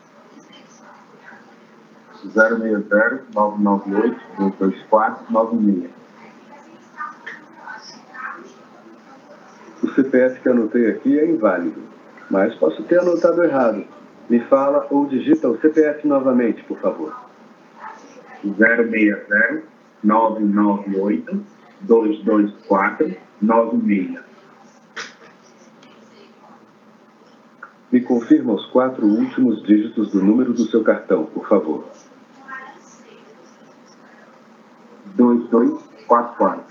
Speaker 3: 060 998 224 96.
Speaker 4: O CPF que anotei aqui é inválido, mas posso ter anotado errado. Me fala ou digita o CPF novamente, por favor.
Speaker 3: 060 998 224 96.
Speaker 4: Me confirma os quatro últimos dígitos do número do seu cartão, por favor.
Speaker 3: 2244.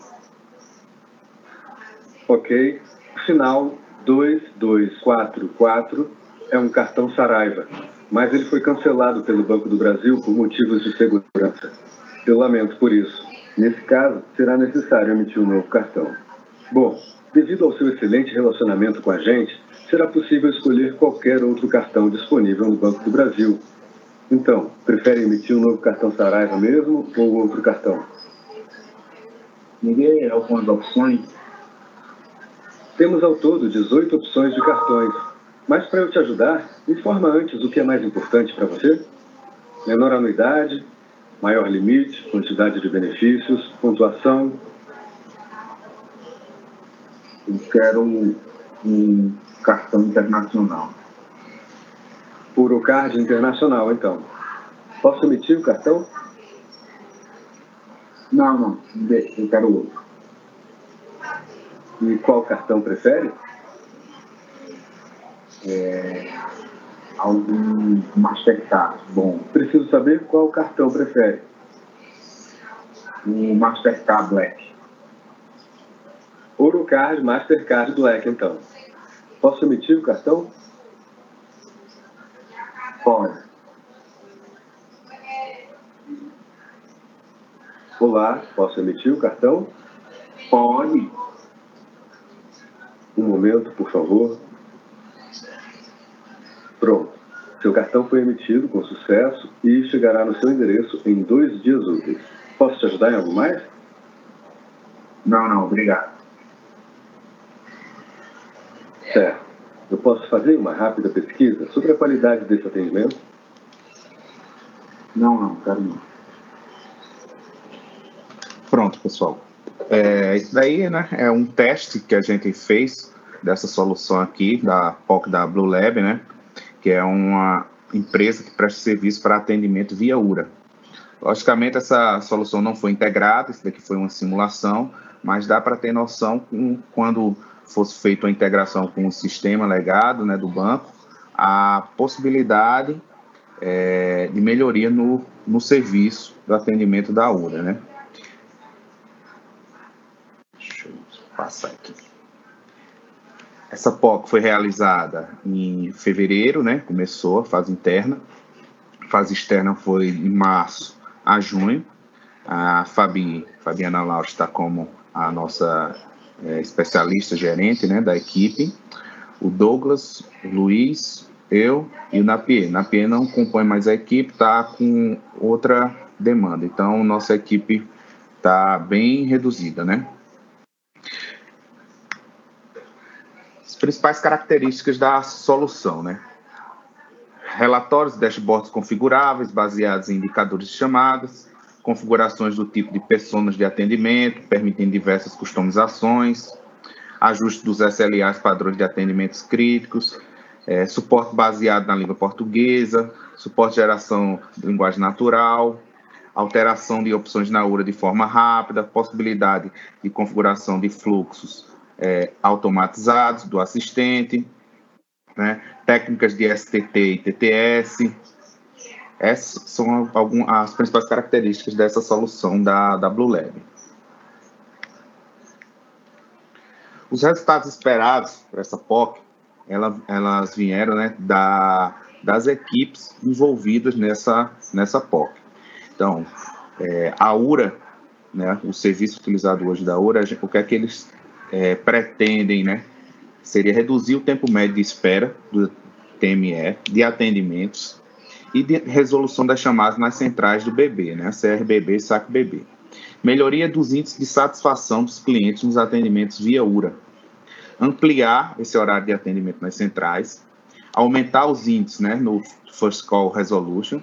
Speaker 4: Ok. O final 2244 é um cartão Saraiva, mas ele foi cancelado pelo Banco do Brasil por motivos de segurança. Eu lamento por isso. Nesse caso, será necessário emitir um novo cartão. Bom, devido ao seu excelente relacionamento com a gente, será possível escolher qualquer outro cartão disponível no Banco do Brasil. Então, prefere emitir um novo cartão Saraiva mesmo ou outro cartão?
Speaker 3: Ninguém algumas opções?
Speaker 4: Temos ao todo 18 opções de cartões. Mas para eu te ajudar, informa antes o que é mais importante para você. Menor anuidade, maior limite, quantidade de benefícios, pontuação.
Speaker 3: Eu quero um, um cartão internacional.
Speaker 4: Urocard internacional, então. Posso emitir o cartão?
Speaker 3: Não, não. Eu quero outro.
Speaker 4: E qual cartão prefere?
Speaker 3: É, algum Mastercard. Bom.
Speaker 4: Preciso saber qual cartão prefere.
Speaker 3: O Mastercard Black.
Speaker 4: Orocard Mastercard Black, então. Posso emitir o cartão?
Speaker 3: Pode.
Speaker 4: Olá, posso emitir o cartão?
Speaker 3: Pode.
Speaker 4: Um momento, por favor. Pronto. Seu cartão foi emitido com sucesso e chegará no seu endereço em dois dias úteis. Posso te ajudar em algo mais?
Speaker 3: Não, não, obrigado.
Speaker 4: Certo. Eu posso fazer uma rápida pesquisa sobre a qualidade desse atendimento?
Speaker 3: Não, não, quero não.
Speaker 2: Pronto, pessoal.
Speaker 3: É, isso daí né, é um teste que a gente fez dessa solução aqui, da POC da Blue Lab, né, que é uma empresa que presta serviço para atendimento via URA. Logicamente, essa solução não foi integrada, isso daqui foi uma simulação, mas dá para ter noção quando fosse feita a integração com o sistema legado né, do banco, a possibilidade é, de melhoria no, no serviço do atendimento da URA. Né? Deixa eu passar aqui. Essa POC foi realizada em fevereiro, né? Começou a fase interna. A fase externa foi em março a junho. A Fabi, Fabiana Laus está como a nossa é, especialista gerente né, da equipe. O Douglas, o Luiz, eu e o Napier. Napier não compõe mais a equipe, está com outra demanda. Então, nossa equipe está bem reduzida, né? Principais características da solução, né? Relatórios, dashboards configuráveis, baseados em indicadores de chamadas, configurações do tipo de personas de atendimento, permitindo diversas customizações, ajuste dos SLAs padrões de atendimentos críticos, é, suporte baseado na língua portuguesa, suporte de geração de linguagem natural, alteração de opções na URA de forma rápida, possibilidade de configuração de fluxos é, automatizados do assistente, né, técnicas de STT e TTS. Essas são algumas, as principais características dessa solução da, da Blue Lab. Os resultados esperados para essa POC ela, elas vieram né, da, das equipes envolvidas nessa, nessa POC. Então, é, a URA, né, o serviço utilizado hoje da URA, o que é que eles é, pretendem, né, seria reduzir o tempo médio de espera do TME, de atendimentos e de resolução das chamadas nas centrais do BB, né, CRBB e SAC-BB. Melhoria dos índices de satisfação dos clientes nos atendimentos via URA, ampliar esse horário de atendimento nas centrais, aumentar os índices né, no First Call Resolution,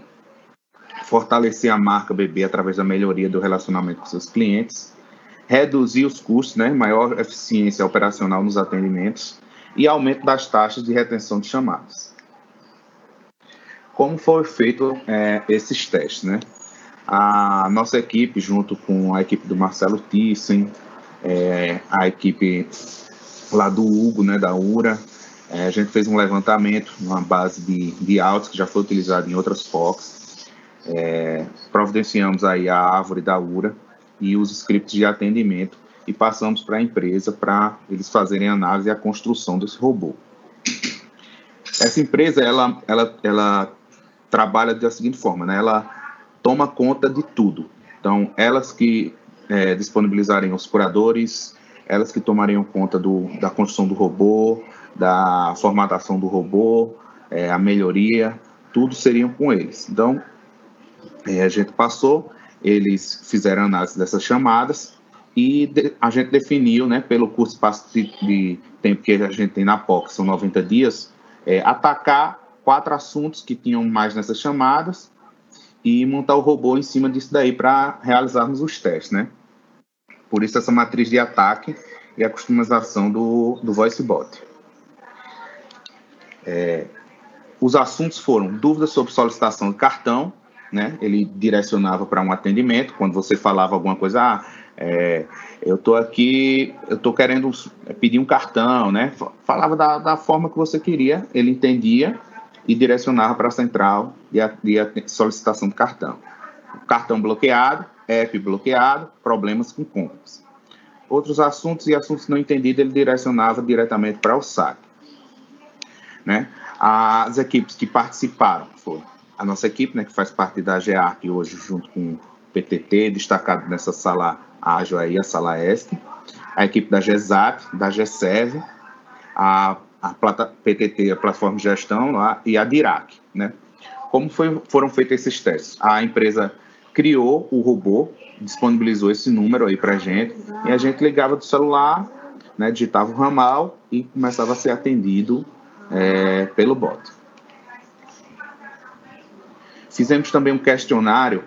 Speaker 3: fortalecer a marca BB através da melhoria do relacionamento com seus clientes, reduzir os custos, né, maior eficiência operacional nos atendimentos e aumento das taxas de retenção de chamadas. Como foi feito é, esses testes, né? A nossa equipe, junto com a equipe do Marcelo Thyssen, é, a equipe lá do Hugo, né, da URA. É, a gente fez um levantamento numa base de, de autos que já foi utilizado em outras FOCs. É, providenciamos aí a árvore da URA e os scripts de atendimento e passamos para a empresa para eles fazerem análise e a construção desse robô. Essa empresa, ela, ela, ela trabalha da seguinte forma, né? Ela toma conta de tudo. Então, elas que é, disponibilizarem os curadores, elas que tomariam conta do, da construção do robô, da formatação do robô, é, a melhoria, tudo seriam com eles. Então, é, a gente passou, eles fizeram análise dessas chamadas e a gente definiu, né, pelo curso de, de, tempo que a gente tem na POC, são 90 dias, é, atacar quatro assuntos que tinham mais nessas chamadas e montar o robô em cima disso daí para realizarmos os testes, né? Por isso essa matriz de ataque e a customização do, do VoiceBot. É, os assuntos foram dúvidas sobre solicitação de cartão, né? Ele direcionava para um atendimento quando você falava alguma coisa, ah, é, eu estou aqui, eu estou querendo pedir um cartão, né? Falava da, da forma que você queria, ele entendia e direcionava para a central de, de solicitação de cartão. Cartão bloqueado, app bloqueado, problemas com compras. Outros assuntos e assuntos não entendidos ele direcionava diretamente para o SAC. Né? As equipes que participaram foram a nossa equipe, né, que faz parte da GEARC hoje, junto com o PTT, destacado nessa sala ágil aí, a sala ESC, a equipe da GESAP, da GESEV, a, a plata, PTT, a plataforma de gestão lá, e a DIRAC, né? Como foi, foram feitos esses testes? A empresa criou o robô, disponibilizou esse número aí para gente, e a gente ligava do celular, né, digitava o ramal e começava a ser atendido é, pelo bot. Fizemos também um questionário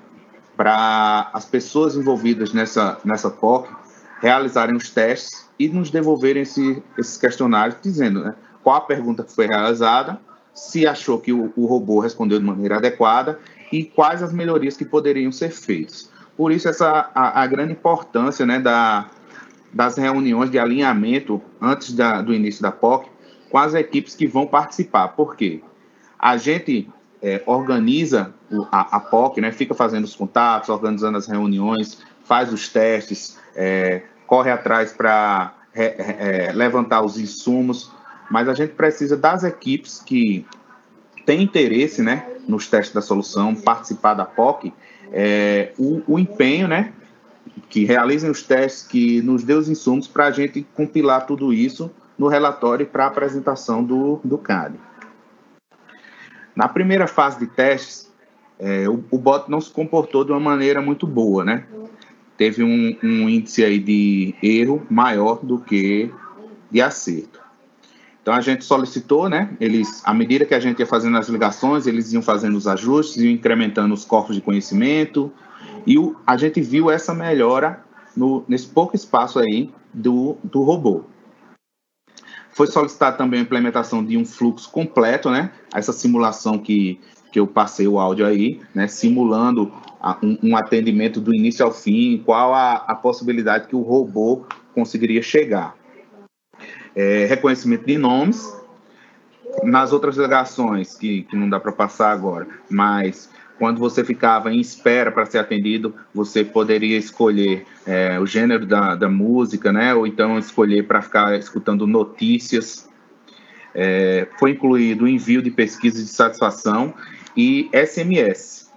Speaker 3: para as pessoas envolvidas nessa, nessa POC realizarem os testes e nos devolverem esse, esses questionários dizendo né, qual a pergunta que foi realizada, se achou que o, o robô respondeu de maneira adequada e quais as melhorias que poderiam ser feitas. Por isso, essa, a, a grande importância né, da, das reuniões de alinhamento antes da, do início da POC com as equipes que vão participar. Por quê? A gente é, organiza a, a, POC, né, fica fazendo os contatos, organizando as reuniões, faz os testes, é, corre atrás para é, levantar os insumos, mas a gente precisa das equipes que têm interesse né, nos testes da solução, participar da POC, é, o, o, empenho, né, que realizem os testes, que nos dê os insumos para a gente compilar tudo isso no relatório para apresentação do, do CAD. Na primeira fase de testes, é, o, o bot não se comportou de uma maneira muito boa, né? Teve um, um índice aí de erro maior do que de acerto. Então a gente solicitou, né? Eles, à medida que a gente ia fazendo as ligações, eles iam fazendo os ajustes, iam incrementando os corpos de conhecimento, e o, a gente viu essa melhora no, nesse pouco espaço aí do, do robô. Foi solicitado também a implementação de um fluxo completo, né? Essa simulação que, que eu passei o áudio aí, né? Simulando a, um, um, atendimento do início ao fim, qual a, a possibilidade que o robô conseguiria chegar é, reconhecimento de nomes. Nas outras delegações, que, que não dá para passar agora, mas quando você ficava em espera para ser atendido, você poderia escolher é, o gênero da, da música, né? Ou então escolher para ficar escutando notícias. É, foi incluído o envio de pesquisas de satisfação e SMS.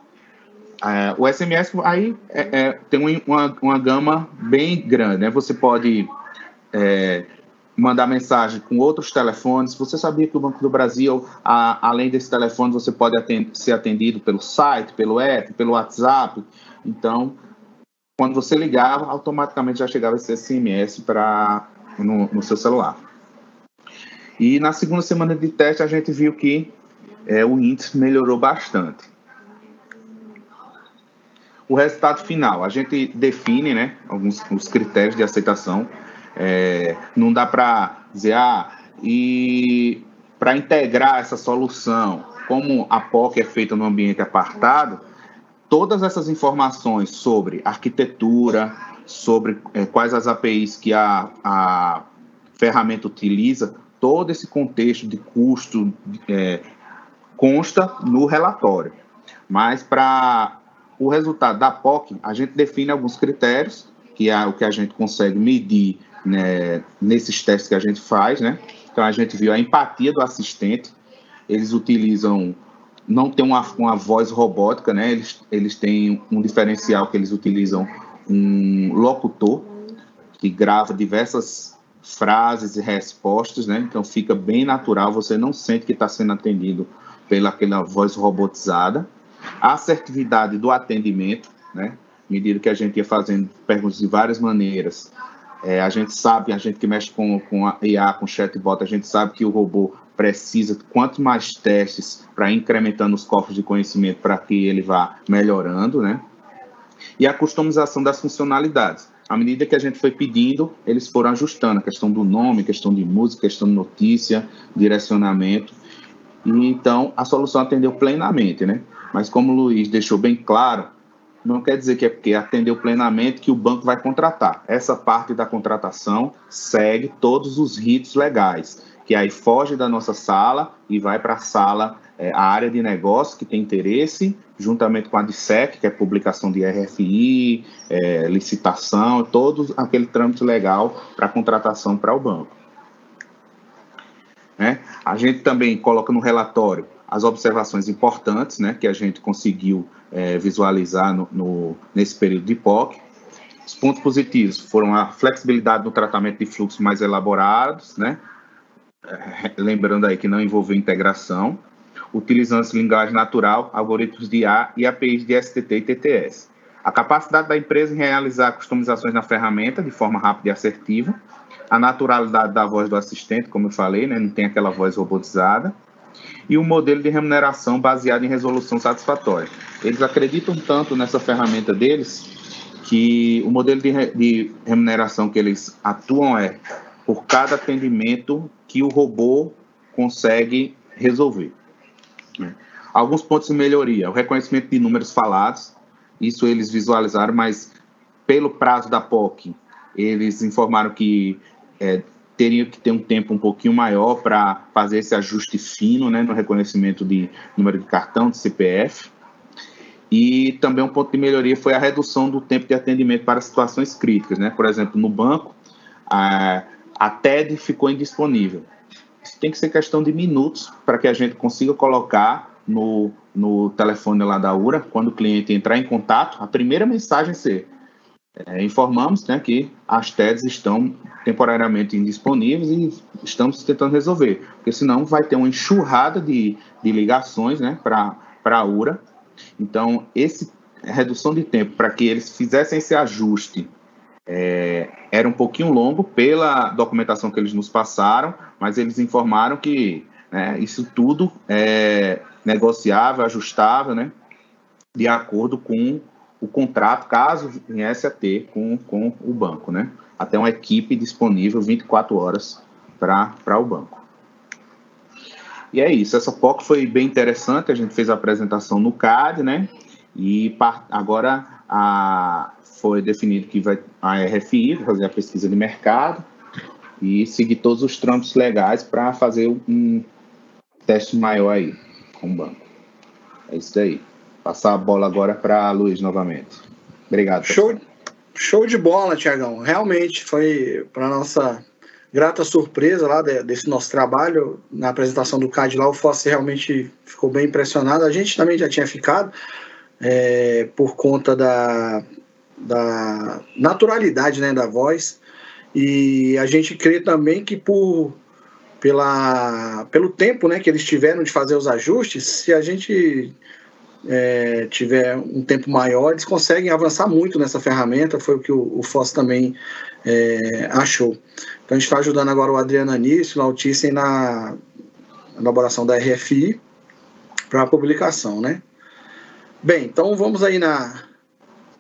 Speaker 3: É, o SMS aí é, é, tem uma, uma gama bem grande, né? Você pode é, mandar mensagem com outros telefones. Você sabia que o Banco do Brasil, a, além desse telefone, você pode atend ser atendido pelo site, pelo app, pelo WhatsApp. Então, quando você ligava, automaticamente já chegava esse SMS para no, no, seu celular. E na segunda semana de teste, a gente viu que é, o índice melhorou bastante. O resultado final, a gente define né, alguns os critérios de aceitação é, não dá para dizer, ah, e para integrar essa solução, como a POC é feita no ambiente apartado, todas essas informações sobre arquitetura, sobre é, quais as APIs que a, a ferramenta utiliza, todo esse contexto de custo é, consta no relatório. Mas para o resultado da POC, a gente define alguns critérios, que é o que a gente consegue medir né, nesses testes que a gente faz, né? Então a gente viu a empatia do assistente. Eles utilizam, não tem uma, uma voz robótica, né? Eles, eles têm um diferencial que eles utilizam um locutor que grava diversas frases e respostas, né? Então fica bem natural, você não sente que está sendo atendido pela aquela voz robotizada. A assertividade do atendimento, né? Medida que a gente ia fazendo perguntas de várias maneiras, é, a gente sabe, a gente que mexe com, com a IA, com chatbot, a gente sabe que o robô precisa quanto mais testes para incrementando os cofres de conhecimento para que ele vá melhorando, né? E a customização das funcionalidades. À medida que a gente foi pedindo, eles foram ajustando a questão do nome, questão de música, questão de notícia, direcionamento. E então a solução atendeu plenamente, né? Mas como o Luiz deixou bem claro, não quer dizer que é porque atendeu plenamente que o banco vai contratar. Essa parte da contratação segue todos os ritos legais, que aí foge da nossa sala e vai para a sala, é, a área de negócio que tem interesse, juntamente com a DSEC, que é publicação de RFI, é, licitação, todo aquele trâmite legal para contratação para o banco. Né? A gente também coloca no relatório as observações importantes né, que a gente conseguiu é, visualizar no, no, nesse período de POC. Os pontos positivos foram a flexibilidade no tratamento de fluxos mais elaborados, né? É, lembrando aí que não envolveu integração, utilizando linguagem natural, algoritmos de IA e APIs de STT e TTS. A capacidade da empresa em realizar customizações na ferramenta de forma rápida e assertiva, a naturalidade da voz do assistente, como eu falei, né? não tem aquela voz robotizada, e um modelo de remuneração baseado em resolução satisfatória. Eles acreditam tanto nessa ferramenta deles que o modelo de, de remuneração que eles atuam é por cada atendimento que o robô consegue resolver. Né? Alguns pontos de melhoria, o reconhecimento de números falados, isso eles visualizaram, mas pelo prazo da POC, eles informaram que é, teria que ter um tempo um pouquinho maior para fazer esse ajuste fino né, no reconhecimento de número de cartão, de CPF. E também um ponto de melhoria foi a redução do tempo de atendimento para situações críticas. Né? Por exemplo, no banco, a, a TED ficou indisponível. Isso tem que ser questão de minutos para que a gente consiga colocar no, no telefone lá da URA, quando o cliente entrar em contato, a primeira mensagem ser é, informamos né, que as TEDs estão temporariamente indisponíveis e estamos tentando resolver, porque senão vai ter uma enxurrada de, de ligações né, para a URA. Então, esse redução de tempo para que eles fizessem esse ajuste é, era um pouquinho longo pela documentação que eles nos passaram, mas eles informaram que né, isso tudo é negociável, ajustável, né, de acordo com o contrato, caso viesse a ter com, com o banco, né? Até uma equipe disponível 24 horas para o banco. E é isso, essa POC foi bem interessante, a gente fez a apresentação no CAD, né? E agora a, foi definido que vai, a RFI fazer a pesquisa de mercado e seguir todos os trâmites legais para fazer um teste maior aí com o banco. É isso aí. Passar a bola agora para Luiz novamente. Obrigado.
Speaker 2: Show, show de bola, Tiagão. Realmente foi para nossa grata surpresa lá desse nosso trabalho na apresentação do CAD lá. O Fossi realmente ficou bem impressionado. A gente também já tinha ficado é, por conta da, da naturalidade né, da voz. E a gente crê também que por pela, pelo tempo né, que eles tiveram de fazer os ajustes, se a gente é, tiver um tempo maior, eles conseguem avançar muito nessa ferramenta, foi o que o, o Foss também é, achou. Então a gente está ajudando agora o Adriano Anício, o Altice na elaboração da RFI para a publicação, né? Bem, então vamos aí na,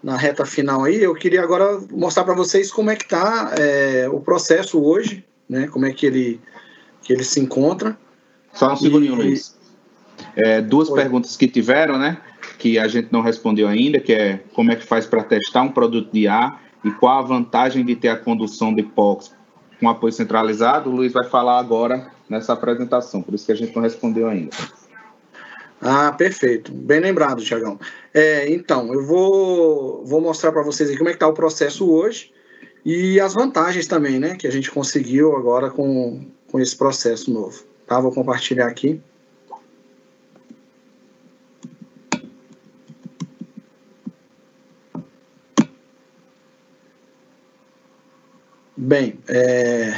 Speaker 2: na reta final aí. Eu queria agora mostrar para vocês como é que está é, o processo hoje, né? Como é que ele, que ele se encontra.
Speaker 3: Só um segundinho, e, Luiz. É, duas perguntas que tiveram, né? Que a gente não respondeu ainda, que é como é que faz para testar um produto de ar e qual a vantagem de ter a condução de POX com apoio centralizado. O Luiz vai falar agora nessa apresentação, por isso que a gente não respondeu ainda.
Speaker 2: Ah, perfeito. Bem lembrado, Tiagão. É, então, eu vou, vou mostrar para vocês como é que está o processo hoje e as vantagens também, né, que a gente conseguiu agora com, com esse processo novo. Tá? Vou compartilhar aqui. Bem, é,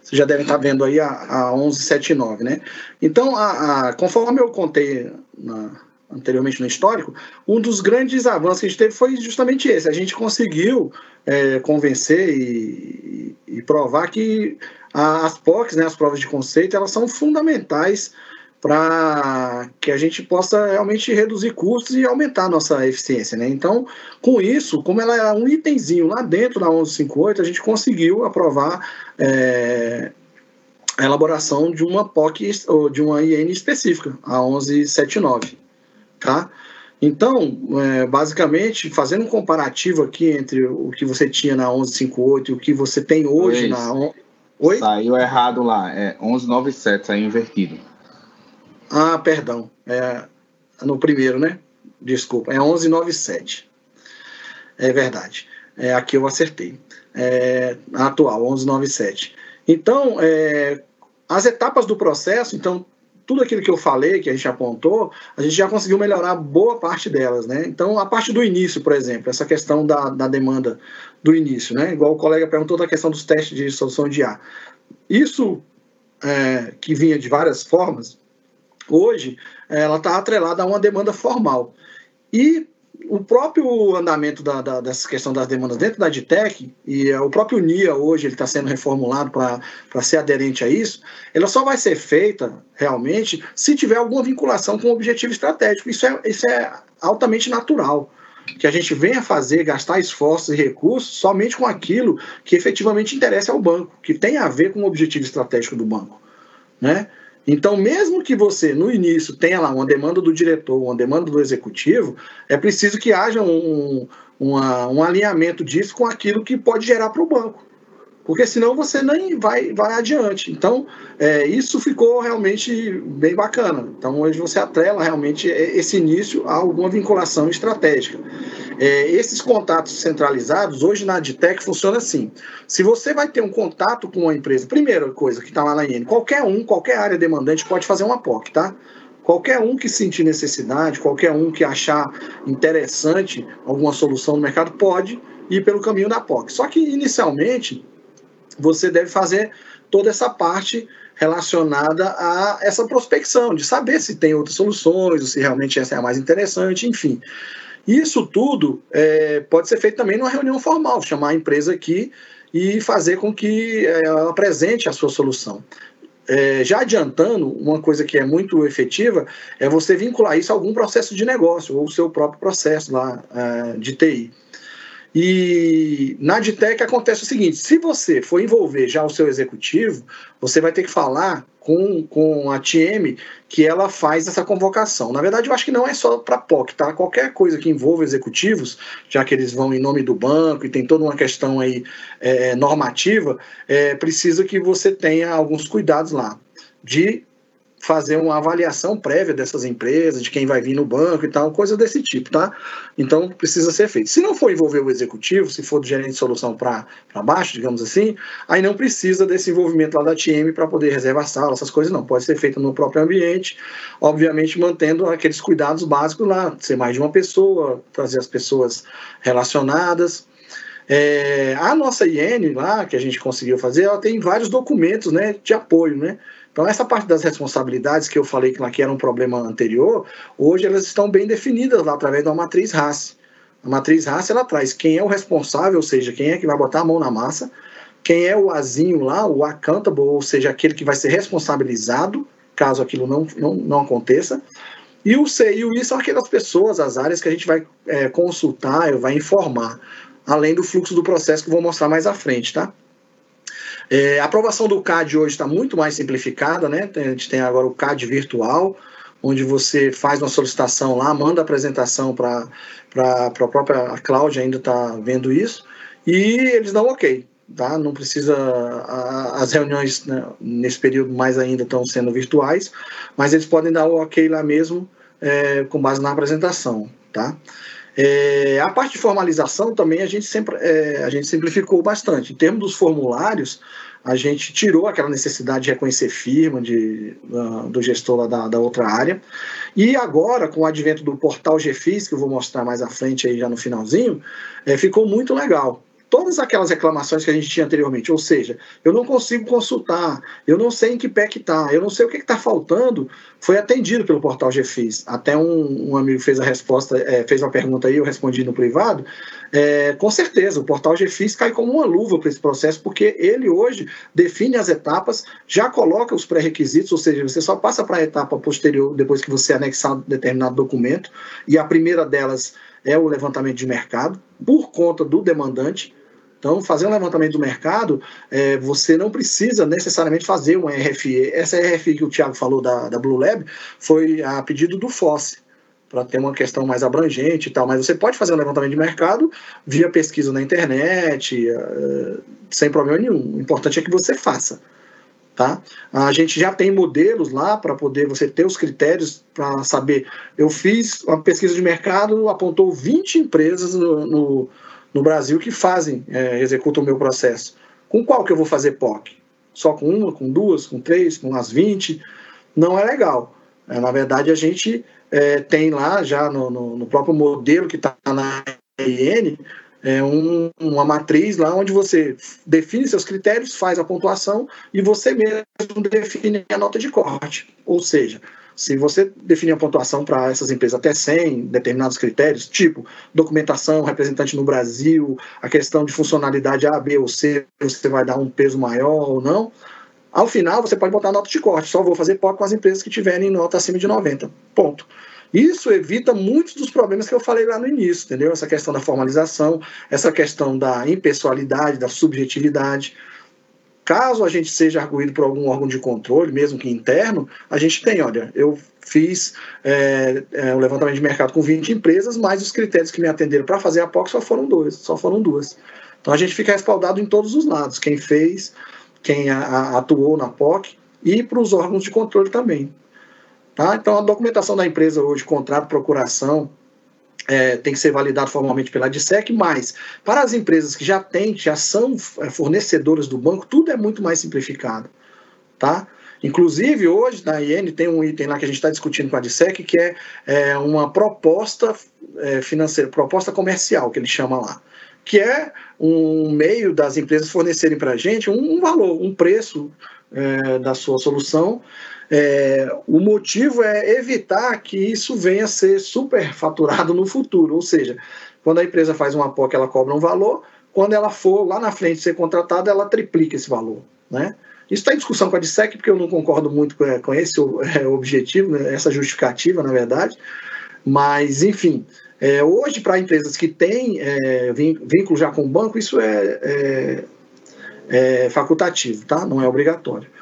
Speaker 2: vocês já devem estar vendo aí a, a 1179, né? Então, a, a, conforme eu contei na, anteriormente no histórico, um dos grandes avanços que a gente teve foi justamente esse. A gente conseguiu é, convencer e, e, provar que as POCs, né, as provas de conceito, elas são fundamentais para que a gente possa realmente reduzir custos e aumentar a nossa eficiência. Né? Então, com isso, como ela é um itemzinho lá dentro da 1158, a gente conseguiu aprovar é, a elaboração de uma POC ou de uma IN específica, a 1179. Tá? Então, é, basicamente, fazendo um comparativo aqui entre o que você tinha na 1158 e o que você tem hoje na.
Speaker 3: Oi? Saiu errado lá, é 1197, saiu invertido.
Speaker 2: Ah, perdão. É, no primeiro, né? Desculpa, é 1197. É verdade. É, aqui eu acertei. É, atual, 1197. Então, é, as etapas do processo, então, tudo aquilo que eu falei, que a gente apontou, a gente já conseguiu melhorar boa parte delas, né? Então, a parte do início, por exemplo, essa questão da, da demanda do início, né? Igual o colega perguntou da questão dos testes de solução de ar. Isso, é, que vinha de várias formas, hoje ela está atrelada a uma demanda formal. E o próprio andamento da, da, dessa questão das demandas dentro da DTEC, e o próprio NIA hoje ele está sendo reformulado para ser aderente a isso, ela só vai ser feita realmente se tiver alguma vinculação com o objetivo estratégico. Isso é, isso é altamente natural. que a gente venha fazer, gastar esforços e recursos somente com aquilo que efetivamente interessa ao banco, que tem a ver com o objetivo estratégico do banco. Né? Então, mesmo que você, no início, tenha lá uma demanda do diretor, uma demanda do executivo, é preciso que haja um, uma, um alinhamento disso com aquilo que pode gerar para o banco porque senão você nem vai, vai adiante. Então, é, isso ficou realmente bem bacana. Então, hoje você atrela realmente esse início a alguma vinculação estratégica. É, esses contatos centralizados, hoje na Adtech funciona assim. Se você vai ter um contato com uma empresa, primeira coisa que está lá na IN, qualquer um, qualquer área demandante pode fazer uma POC, tá? Qualquer um que sentir necessidade, qualquer um que achar interessante alguma solução no mercado, pode ir pelo caminho da POC. Só que, inicialmente, você deve fazer toda essa parte relacionada a essa prospecção, de saber se tem outras soluções, ou se realmente essa é a mais interessante, enfim. Isso tudo é, pode ser feito também numa reunião formal, chamar a empresa aqui e fazer com que é, ela apresente a sua solução. É, já adiantando, uma coisa que é muito efetiva é você vincular isso a algum processo de negócio, ou o seu próprio processo lá é, de TI. E na Adtech acontece o seguinte: se você for envolver já o seu executivo, você vai ter que falar com, com a TM que ela faz essa convocação. Na verdade, eu acho que não é só para POC, tá? Qualquer coisa que envolva executivos, já que eles vão em nome do banco e tem toda uma questão aí é, normativa, é, precisa que você tenha alguns cuidados lá de fazer uma avaliação prévia dessas empresas, de quem vai vir no banco e tal, coisa desse tipo, tá? Então precisa ser feito. Se não for envolver o executivo, se for do gerente de solução para baixo, digamos assim, aí não precisa desse envolvimento lá da TM para poder reservar sala, essas coisas não. Pode ser feito no próprio ambiente, obviamente mantendo aqueles cuidados básicos lá, ser mais de uma pessoa, trazer as pessoas relacionadas. É, a nossa IN lá, que a gente conseguiu fazer, ela tem vários documentos né, de apoio, né? Então, essa parte das responsabilidades que eu falei que, que era um problema anterior, hoje elas estão bem definidas lá através da matriz RACE. A matriz RACE ela traz quem é o responsável, ou seja, quem é que vai botar a mão na massa, quem é o azinho lá, o accountable, ou seja, aquele que vai ser responsabilizado caso aquilo não, não, não aconteça. E o C e o I são aquelas pessoas, as áreas que a gente vai é, consultar, vai informar, além do fluxo do processo que eu vou mostrar mais à frente, tá? É, a aprovação do CAD hoje está muito mais simplificada, né? A gente tem agora o CAD virtual, onde você faz uma solicitação lá, manda a apresentação para a própria Cláudia, ainda está vendo isso, e eles dão ok. Tá? Não precisa. As reuniões né, nesse período mais ainda estão sendo virtuais, mas eles podem dar o ok lá mesmo é, com base na apresentação. Tá? É, a parte de formalização também a gente sempre é, a gente simplificou bastante. Em termos dos formulários, a gente tirou aquela necessidade de reconhecer firma de, uh, do gestor lá da, da, outra área. E agora, com o advento do portal GFIS, que eu vou mostrar mais à frente aí já no finalzinho, é, ficou muito legal todas aquelas reclamações que a gente tinha anteriormente, ou seja, eu não consigo consultar, eu não sei em que pé que está, eu não sei o que está faltando, foi atendido pelo portal GFIS. Até um, um amigo fez a resposta, é, fez uma pergunta aí, eu respondi no privado. É, com certeza, o portal GFIS cai como uma luva para esse processo, porque ele hoje define as etapas, já coloca os pré-requisitos, ou seja, você só passa para a etapa posterior depois que você anexar determinado documento, e a primeira delas é o levantamento de mercado, por conta do demandante. Então, fazer um levantamento do mercado, é, você não precisa necessariamente fazer uma RFI. Essa RFI que o Tiago falou da, da Blue Lab foi a pedido do FOSSE, para ter uma questão mais abrangente e tal. Mas você pode fazer um levantamento de mercado via pesquisa na internet, uh, sem problema nenhum. O importante é que você faça. Tá? A gente já tem modelos lá para poder você ter os critérios para saber. Eu fiz uma pesquisa de mercado, apontou 20 empresas no, no no Brasil que fazem, é, executam o meu processo. Com qual que eu vou fazer POC? Só com uma, com duas, com três, com as 20? Não é legal. É, na verdade, a gente é, tem lá, já no, no, no próprio modelo que está na IN, é um, uma matriz lá onde você define seus critérios, faz a pontuação e você mesmo define a nota de corte. Ou seja, se você definir a pontuação para essas empresas até 100, determinados critérios, tipo documentação, representante no Brasil, a questão de funcionalidade A, B ou C, você vai dar um peso maior ou não, ao final você pode botar nota de corte. Só vou fazer POC com as empresas que tiverem nota acima de 90. Ponto. Isso evita muitos dos problemas que eu falei lá no início, entendeu? Essa questão da formalização, essa questão da impessoalidade, da subjetividade. Caso a gente seja arguído por algum órgão de controle, mesmo que interno, a gente tem, olha, eu fiz é, é, um levantamento de mercado com 20 empresas, mas os critérios que me atenderam para fazer a POC só foram dois, só foram duas. Então a gente fica respaldado em todos os lados, quem fez, quem a, a, atuou na POC e para os órgãos de controle também. Tá? Então a documentação da empresa hoje, contrato, procuração, é, tem que ser validado formalmente pela DSEC, mas para as empresas que já têm, já são é, fornecedoras do banco, tudo é muito mais simplificado. Tá? Inclusive, hoje na IN tem um item lá que a gente está discutindo com a DSEC, que é, é uma proposta é, financeira, proposta comercial, que ele chama lá que é um meio das empresas fornecerem para a gente um, valor, um preço é, da sua solução. É, o motivo é evitar que isso venha a ser superfaturado no futuro, ou seja, quando a empresa faz uma POC, ela cobra um valor, quando ela for lá na frente ser contratada, ela triplica esse valor. Né? Isso está em discussão com a DSEC, porque eu não concordo muito com, esse é, objetivo, né, essa justificativa, na verdade, mas, enfim, é, hoje, para empresas que têm é, vínculo já com o banco, isso é, é, é facultativo, tá? não é obrigatório.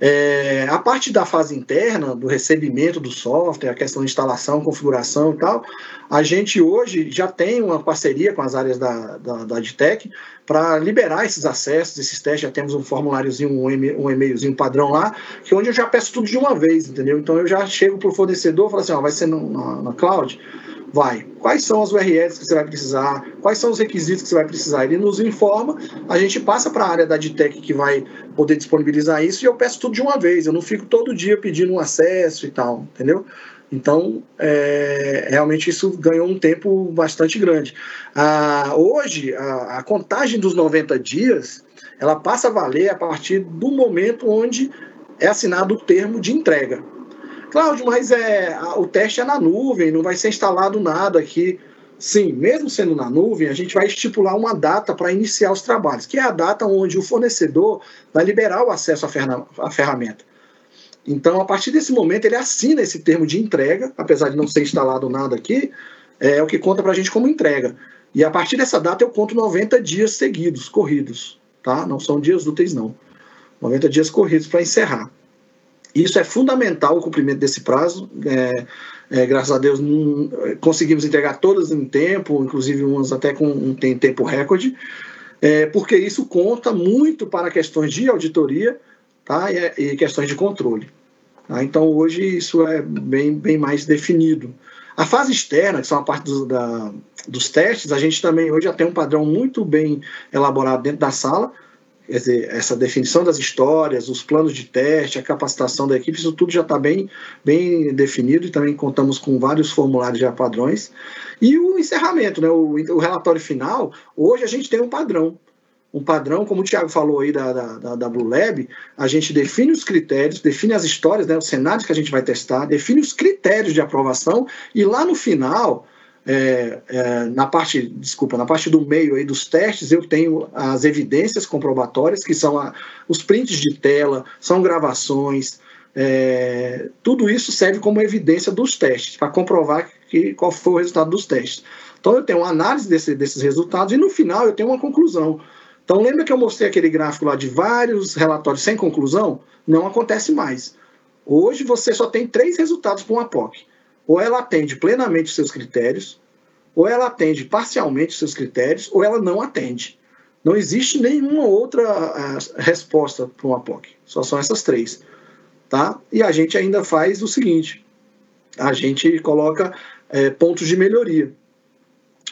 Speaker 2: É, a parte da fase interna, do recebimento do software, a questão de instalação, configuração e tal, a gente hoje já tem uma parceria com as áreas da, da, da Adtech para liberar esses acessos, esses testes. Já temos um formuláriozinho, um, e-mailzinho padrão lá, que é onde eu já peço tudo de uma vez, entendeu? Então eu já chego para o fornecedor e falo assim: ó, vai ser no, na, na cloud vai. Quais são as URLs que você vai precisar? Quais são os requisitos que você vai precisar? Ele nos informa, a gente passa para a área da DTEC que vai poder disponibilizar isso e eu peço tudo de uma vez. Eu não fico todo dia pedindo um acesso e tal, entendeu? Então, é, realmente isso ganhou um tempo bastante grande. Ah, hoje, a, a contagem dos 90 dias, ela passa a valer a partir do momento onde é assinado o termo de entrega. Cláudio, mas é, o teste é na nuvem, não vai ser instalado nada aqui. Sim, mesmo sendo na nuvem, a gente vai estipular uma data para iniciar os trabalhos, que é a data onde o fornecedor vai liberar o acesso à ferramenta. Então, a partir desse momento, ele assina esse termo de entrega, apesar de não ser instalado nada aqui, é o que conta para a gente como entrega. E a partir dessa data, eu conto 90 dias seguidos, corridos, tá? Não são dias úteis, não. 90 dias corridos para encerrar. Isso é fundamental o cumprimento desse prazo. É, é, graças a Deus não, conseguimos entregar todas em tempo, inclusive umas até com um tem tempo recorde, é, porque isso conta muito para questões de auditoria tá, e, e questões de controle. Tá? Então hoje isso é bem, bem mais definido. A fase externa, que são a parte do, da, dos testes, a gente também hoje já tem um padrão muito bem elaborado dentro da sala, essa definição das histórias, os planos de teste, a capacitação da equipe, isso tudo já está bem, bem definido e também contamos com vários formulários já padrões. E o encerramento, né, o, o relatório final, hoje a gente tem um padrão. Um padrão, como o Tiago falou aí da, da, da Blue Lab, a gente define os critérios, define as histórias, né, os cenários que a gente vai testar, define os critérios de aprovação e lá no final é, é, na parte, desculpa, na parte do meio aí dos testes, eu tenho as evidências comprobatórias, que são a, os prints de tela, são gravações, é, tudo isso serve como evidência dos testes, para comprovar que, qual foi o resultado dos testes. Então eu tenho uma análise desse, desses resultados e no final eu tenho uma conclusão. Então lembra que eu mostrei aquele gráfico lá de vários relatórios sem conclusão? Não acontece mais. Hoje você só tem três resultados para uma POC ou ela atende plenamente os seus critérios, ou ela atende parcialmente os seus critérios, ou ela não atende. Não existe nenhuma outra uh, resposta para uma POC. Só são essas três. Tá? E a gente ainda faz o seguinte: a gente coloca é, pontos de melhoria.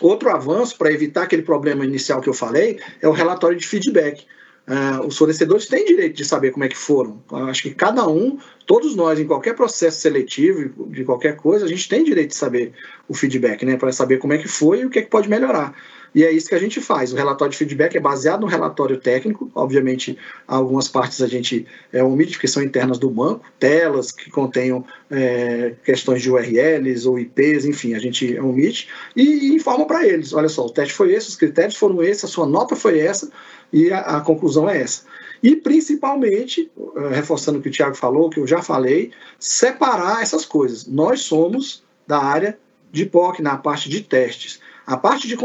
Speaker 2: Outro avanço para evitar aquele problema inicial que eu falei é o relatório de feedback. Uh, os fornecedores têm direito de saber como é que foram. Eu acho que cada um, todos nós, em qualquer processo seletivo, de qualquer coisa, a gente tem direito de saber o feedback, né? Para saber como é que foi e o que, é que pode melhorar. E é isso que a gente faz. O relatório de feedback é baseado no relatório técnico. Obviamente, algumas partes a gente é, omite, porque são internas do banco, telas que contenham é, questões de URLs ou IPs, enfim, a gente omite e, e informa para eles: olha só, o teste foi esse, os critérios foram esses, a sua nota foi essa e a, a conclusão é essa. E principalmente, eh, reforçando o que o Tiago falou, que eu já falei, separar essas coisas. Nós somos da área de POC, na parte de testes. A parte de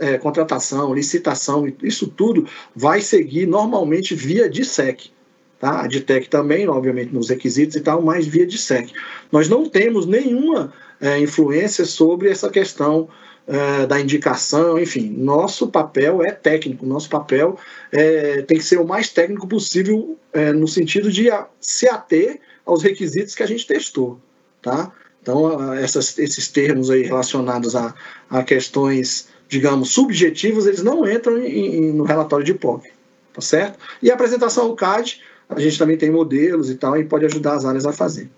Speaker 2: é, contratação, licitação, isso tudo vai seguir normalmente via DSEC. Tá? A DTEC também, obviamente, nos requisitos e tal, mas via DSEC. Nós não temos nenhuma é, influência sobre essa questão é, da indicação, enfim, nosso papel é técnico, nosso papel é, tem que ser o mais técnico possível é, no sentido de se ater aos requisitos que a gente testou, tá? Então, essas, esses termos aí relacionados a, a questões, digamos, subjetivas, eles não entram em, em, no relatório de POC, tá certo? E a apresentação ao CAD, a gente também tem modelos e tal, e pode ajudar as áreas a fazer.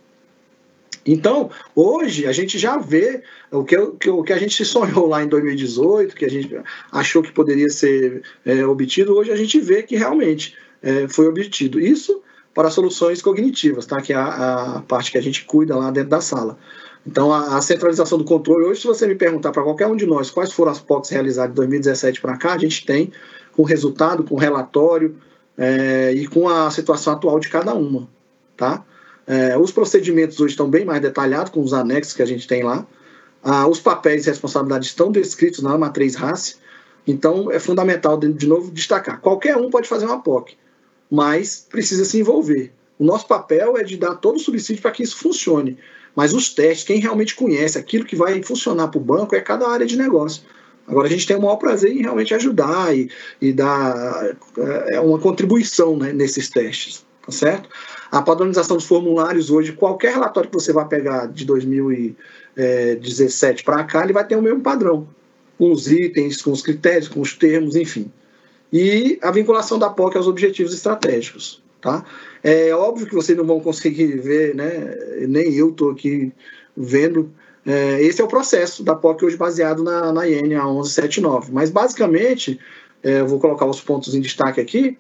Speaker 2: Então, hoje, a gente já vê o que, o que a gente sonhou lá em 2018, que a gente achou que poderia ser é, obtido, hoje a gente vê que realmente é, foi obtido. Isso para soluções cognitivas, tá? que é a, a parte que a gente cuida lá dentro da sala. Então, a, a, centralização do controle, hoje, se você me perguntar para qualquer um de nós quais foram as POCs realizadas de 2017 para cá, a gente tem com resultado, com relatório é, e com a situação atual de cada uma. Tá? É, os procedimentos hoje estão bem mais detalhados, com os anexos que a gente tem lá. Ah, os papéis e responsabilidades estão descritos na matriz RACE. Então, é fundamental, de, de novo, destacar. Qualquer um pode fazer uma POC mas precisa se envolver. O nosso papel é de dar todo o subsídio para que isso funcione. Mas os testes, quem realmente conhece aquilo que vai funcionar para o banco é cada área de negócio. Agora a gente tem o maior prazer em realmente ajudar e, e dar é, é uma contribuição né, nesses testes, tá certo? A padronização dos formulários hoje, qualquer relatório que você vai pegar de 2017 para cá, ele vai ter o mesmo padrão, com os itens, com os critérios, com os termos, enfim e a vinculação da POC aos objetivos estratégicos. Tá? É óbvio que vocês não vão conseguir ver, né? nem eu estou aqui vendo. É, esse é o processo da POC hoje baseado na, na IN, a 1179. Mas, basicamente, é, eu vou colocar os pontos em destaque aqui,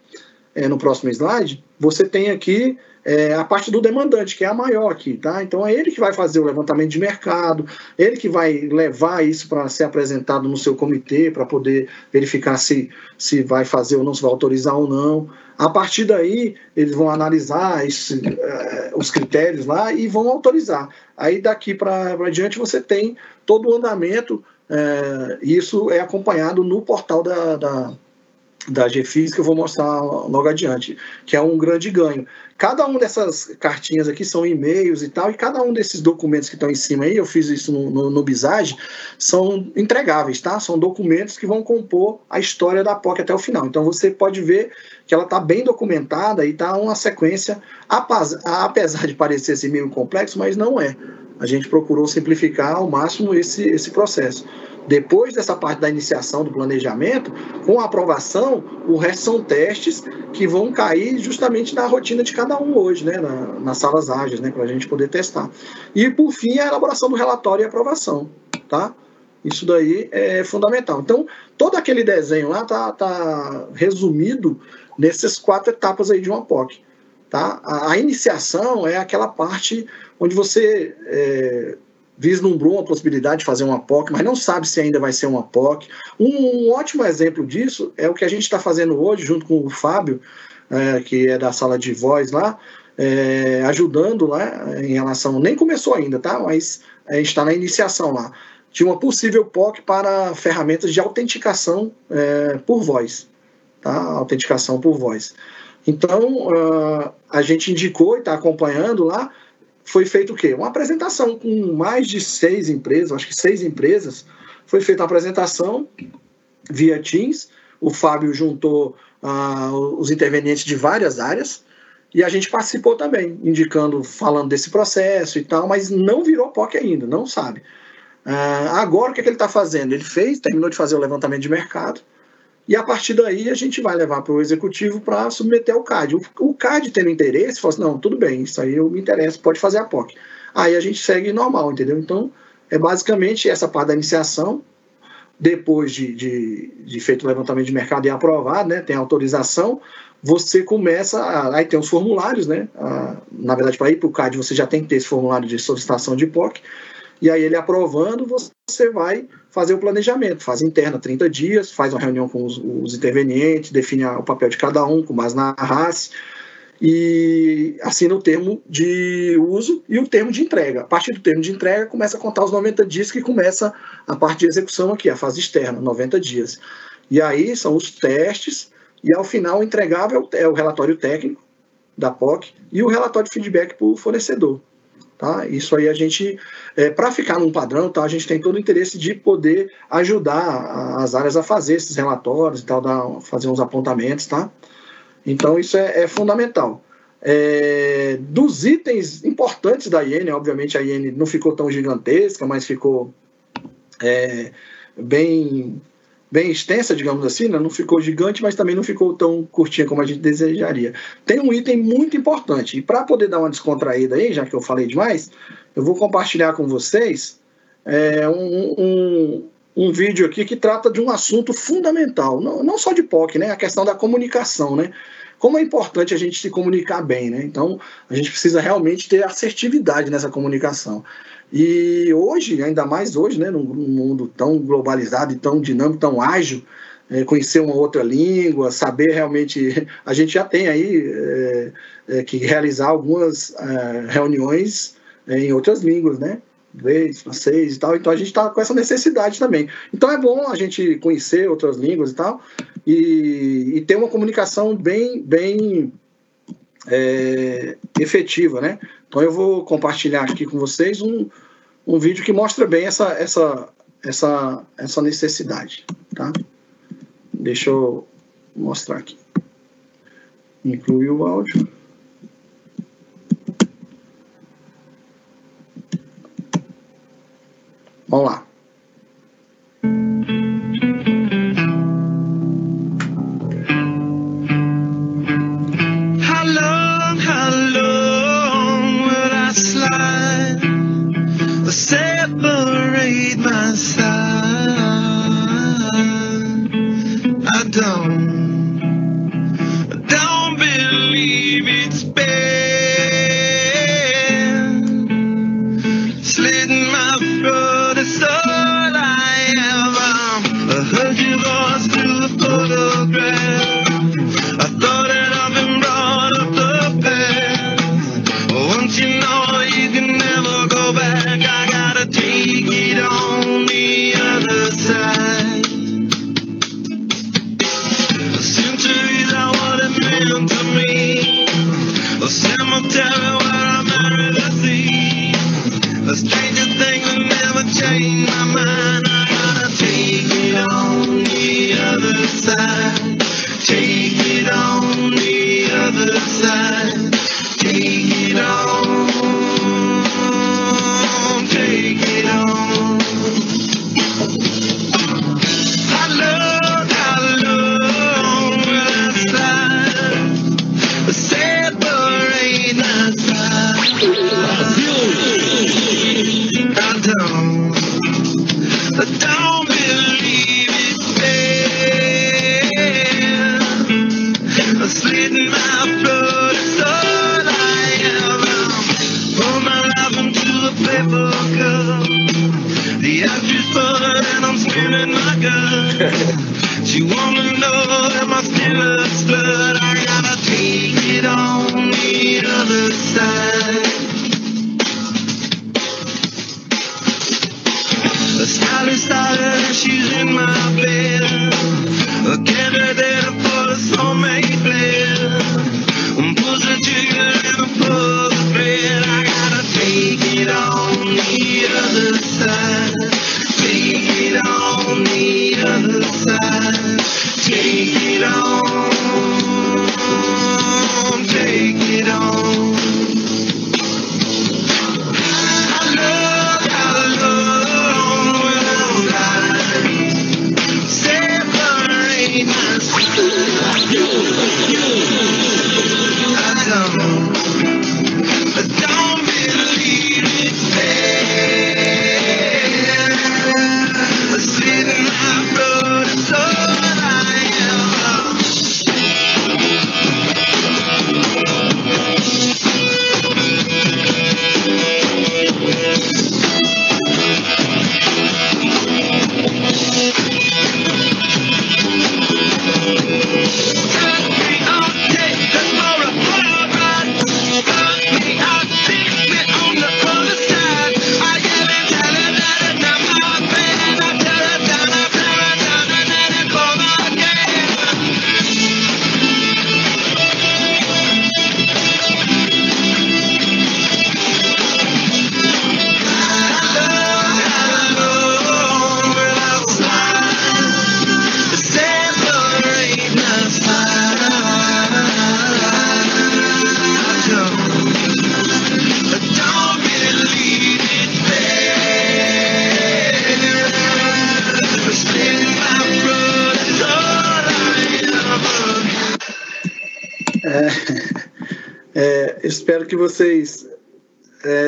Speaker 2: é, no próximo slide. Você tem aqui é a parte do demandante, que é a maior aqui, tá? Então é ele que vai fazer o levantamento de mercado, ele que vai levar isso para ser apresentado no seu comitê, para poder verificar se, se vai fazer ou não, se vai autorizar ou não. A partir daí, eles vão analisar esse, eh, os critérios lá e vão autorizar. Aí daqui para diante você tem todo o andamento, eh, isso é acompanhado no portal da, da da GFIS que eu vou mostrar logo adiante, que é um grande ganho. Cada uma dessas cartinhas aqui são e-mails e tal, e cada um desses documentos que estão em cima aí, eu fiz isso no, no, no Bizage, são entregáveis, tá? São documentos que vão compor a história da POC até o final. Então você pode ver que ela está bem documentada e está uma sequência, apesar de parecer assim meio complexo, mas não é. A gente procurou simplificar ao máximo esse, esse processo. Depois dessa parte da iniciação do planejamento, com a aprovação, o resto são testes que vão cair justamente na rotina de cada um hoje, né, na, nas salas ágeis, né, para a gente poder testar. E, por fim, a elaboração do relatório e aprovação, tá? Isso daí é fundamental. Então, todo aquele desenho lá tá, tá resumido nessas quatro etapas aí de uma POC. Tá? A, a iniciação é aquela parte onde você é, vislumbrou uma possibilidade de fazer uma POC, mas não sabe se ainda vai ser uma POC. Um, um ótimo exemplo disso é o que a gente está fazendo hoje, junto com o Fábio, é, que é da sala de voz lá, é, ajudando lá em relação. Nem começou ainda, tá? Mas a gente está na iniciação lá. De uma possível POC para ferramentas de autenticação é, por voz. Tá? Autenticação por voz. Então, uh, a gente indicou e está acompanhando lá foi feito o quê? Uma apresentação com mais de seis empresas, acho que seis empresas. Foi feita a apresentação via Teams. O Fábio juntou ah, os intervenientes de várias áreas e a gente participou também, indicando, falando desse processo e tal, mas não virou POC ainda, não sabe. Ah, agora o que, é que ele está fazendo? Ele fez, terminou de fazer o levantamento de mercado e a partir daí a gente vai levar para o executivo para submeter ao CAD. O, o CAD tendo interesse, fala assim, não, tudo bem, isso aí eu me interesso, pode fazer a POC. Aí a gente segue normal, entendeu? Então, é basicamente essa parte da iniciação, depois de, de, de feito o levantamento de mercado e aprovado, né, tem autorização, você começa, a, aí tem os formulários, né, a, na verdade para ir para o CAD você já tem que ter esse formulário de solicitação de POC, e aí ele aprovando, você vai fazer o planejamento, faz interna 30 dias, faz uma reunião com os, os intervenientes, define o papel de cada um, com base na raça,
Speaker 5: e assina o termo de uso e o termo de entrega. A partir do termo de entrega, começa a contar os 90 dias que começa a parte de execução aqui, a fase externa, 90 dias. E aí são os testes, e ao final o entregável é o relatório técnico da POC e o relatório de feedback para o fornecedor. Tá? Isso aí a gente, é, para ficar num padrão, tá? a gente tem todo o interesse de poder ajudar as áreas a fazer esses relatórios e tal, dar, fazer uns apontamentos, tá? Então isso é, é fundamental. É, dos itens importantes da IN, obviamente a IN não ficou tão gigantesca, mas ficou é, bem bem extensa, digamos assim, né? não ficou gigante, mas também não ficou tão curtinha como a gente desejaria. Tem um item muito importante, e para poder dar uma descontraída aí, já que eu falei demais, eu vou compartilhar com vocês é, um, um, um, vídeo aqui que trata de um assunto fundamental, não, não só de POC, né? a questão da comunicação, né? Como é importante a gente se comunicar bem, né? Então, a gente precisa realmente ter assertividade nessa comunicação. E hoje, ainda mais hoje, né, num mundo tão globalizado e tão dinâmico, tão ágil, é, conhecer uma outra língua, saber realmente. A gente já tem aí é, é, que realizar algumas é, reuniões é, em outras línguas, né? Inglês, francês e tal. Então a gente está com essa necessidade também. Então é bom a gente conhecer outras línguas e tal e, e ter uma comunicação bem, bem é, efetiva, né? Então eu vou compartilhar aqui com vocês um, um vídeo que mostra bem essa, essa, essa, essa necessidade, tá? Deixa eu mostrar aqui. Inclui o áudio.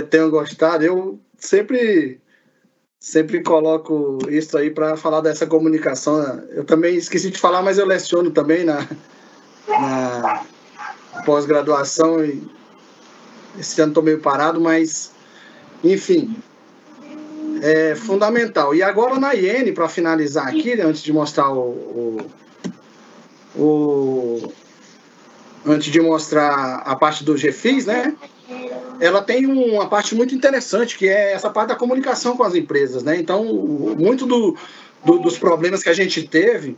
Speaker 2: Tenham gostado. Eu sempre sempre coloco isso aí para falar dessa comunicação. Eu também esqueci de falar, mas eu leciono também na, na pós-graduação e esse ano estou meio parado, mas enfim, é fundamental. E agora na IN, para finalizar aqui, né, antes de mostrar o, o, o, antes de mostrar a parte do GFIS, né? Ela tem uma parte muito interessante, que é essa parte da comunicação com as empresas, né? Então, muito do, do dos problemas que a gente teve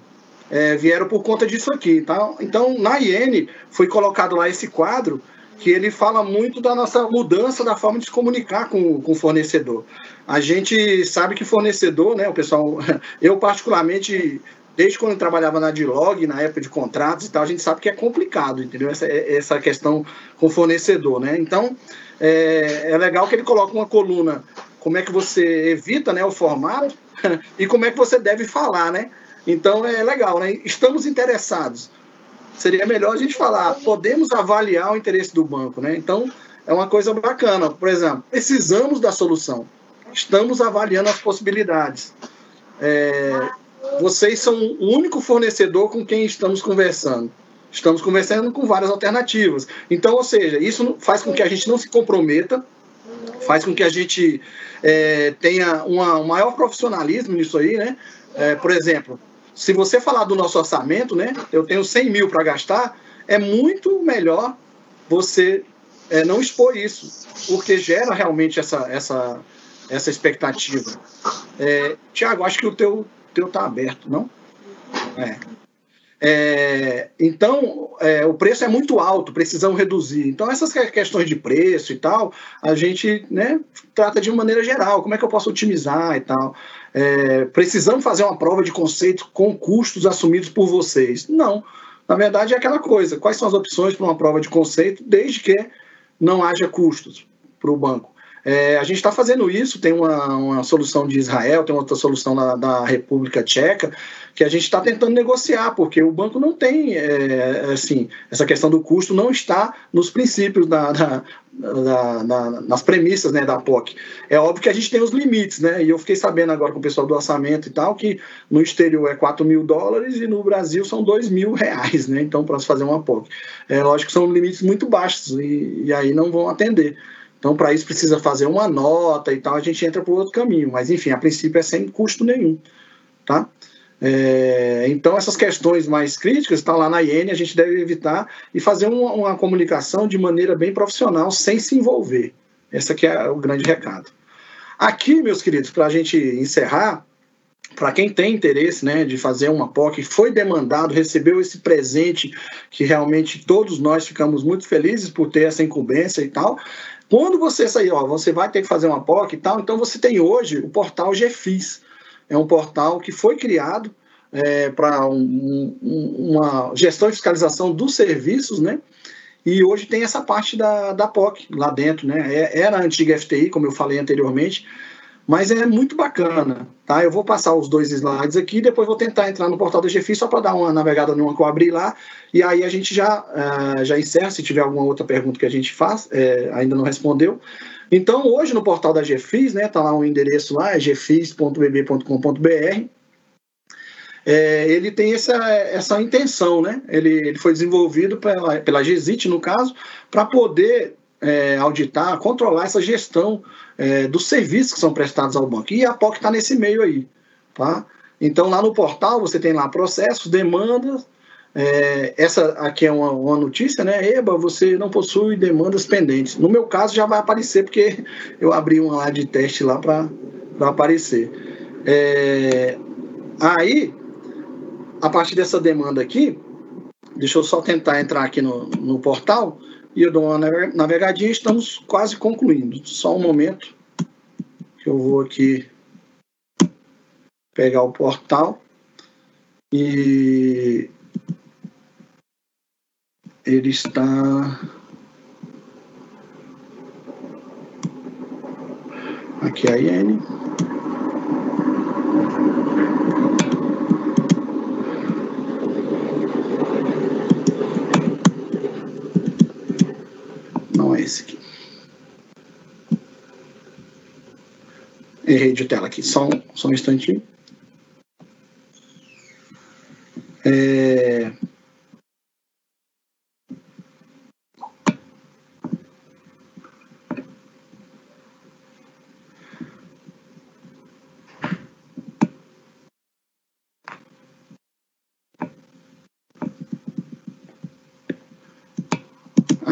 Speaker 2: é, vieram por conta disso aqui, tá? Então, na IN, foi colocado lá esse quadro que ele fala muito da nossa mudança da forma de se comunicar com, com o fornecedor. A gente sabe que fornecedor, né, o pessoal, eu particularmente, desde quando eu trabalhava na Dilog, na época de contratos e tal, a gente sabe que é complicado, entendeu? Essa, essa questão com fornecedor, né? Então, é, é legal que ele coloca uma coluna, como é que você evita né, o formato e como é que você deve falar, né? Então, é legal, né? Estamos interessados seria melhor a gente falar, podemos avaliar o interesse do banco, né? Então, é uma coisa bacana. Por exemplo, precisamos da solução, estamos avaliando as possibilidades. É, vocês são o único fornecedor com quem estamos conversando. Estamos conversando com várias alternativas. Então, ou seja, isso faz com que a gente não se comprometa, faz com que a gente é, tenha uma, um maior profissionalismo nisso aí, né? É, por exemplo, se você falar do nosso orçamento, né, eu tenho 100 mil para gastar, é muito melhor você é, não expor isso, porque gera realmente essa, essa, essa expectativa. É, Tiago, acho que o teu teu está aberto, não? É. É, então, é, o preço é muito alto, precisamos reduzir. Então, essas questões de preço e tal, a gente né, trata de maneira geral. Como é que eu posso otimizar e tal? é, precisamos fazer uma prova de conceito com custos assumidos por vocês. Não. Na verdade, é aquela coisa: quais são as opções para uma prova de conceito, desde que não haja custos para o banco. É, a gente está fazendo isso, tem uma, uma, solução de Israel, tem outra solução da, da República Tcheca, que a gente está tentando negociar, porque o banco não tem, é, assim, essa questão do custo não está nos princípios da, da, da, nas premissas né, da POC. É óbvio que a gente tem os limites, né? E eu fiquei sabendo agora com o pessoal do orçamento e tal, que no exterior é 4 mil dólares e no Brasil são 2 mil reais, né? Então, para se fazer uma POC. É lógico que são limites muito baixos e, e aí não vão atender. Então, para isso, precisa fazer uma nota e tal, a gente entra por outro caminho. Mas, enfim, a princípio é sem custo nenhum. Tá? É, então, essas questões mais críticas estão lá na IN, a gente deve evitar e fazer uma, uma comunicação de maneira bem profissional, sem se envolver. Esse aqui é o grande recado. Aqui, meus queridos, para a gente encerrar, para quem tem interesse né, de fazer uma POC, foi demandado, recebeu esse presente, que realmente todos nós ficamos muito felizes por ter essa incumbência e tal, quando você sair, ó, você vai ter que fazer uma POC e tal, então você tem hoje o portal GFIS. É um portal que foi criado é, para um, um, uma gestão e fiscalização dos serviços, né? E hoje tem essa parte da, da POC lá dentro, né? É, era a antiga FTI, como eu falei anteriormente, mas é muito bacana, tá? Eu vou passar os dois slides aqui depois vou tentar entrar no portal da GFI só para dar uma navegada numa que eu abri lá. E aí a gente já, uh, já encerra, se tiver alguma outra pergunta que a gente faz, é, ainda não respondeu. Então, hoje no portal da GFIS, né, tá lá um endereço lá, é gfis.bb.com.br. É, ele tem essa, essa intenção, né? Ele, ele foi desenvolvido pela, pela GESIT, no caso, para poder é, auditar, controlar essa gestão é, dos serviços que são prestados ao banco. E a POC está nesse meio aí. Tá? Então, lá no portal, você tem lá processos, demandas. É, essa aqui é uma, uma, notícia, né? EBA, você não possui demandas pendentes. No meu caso, já vai aparecer, porque eu abri uma lá de teste lá para aparecer. É, aí, a partir dessa demanda aqui, deixa eu só tentar entrar aqui no, no portal e eu dou uma navegadinha. Estamos quase concluindo. Só um momento que eu vou aqui pegar o portal e ele está aqui a IN. Esse aqui. Errei de tela aqui, só um, só um instantinho. É...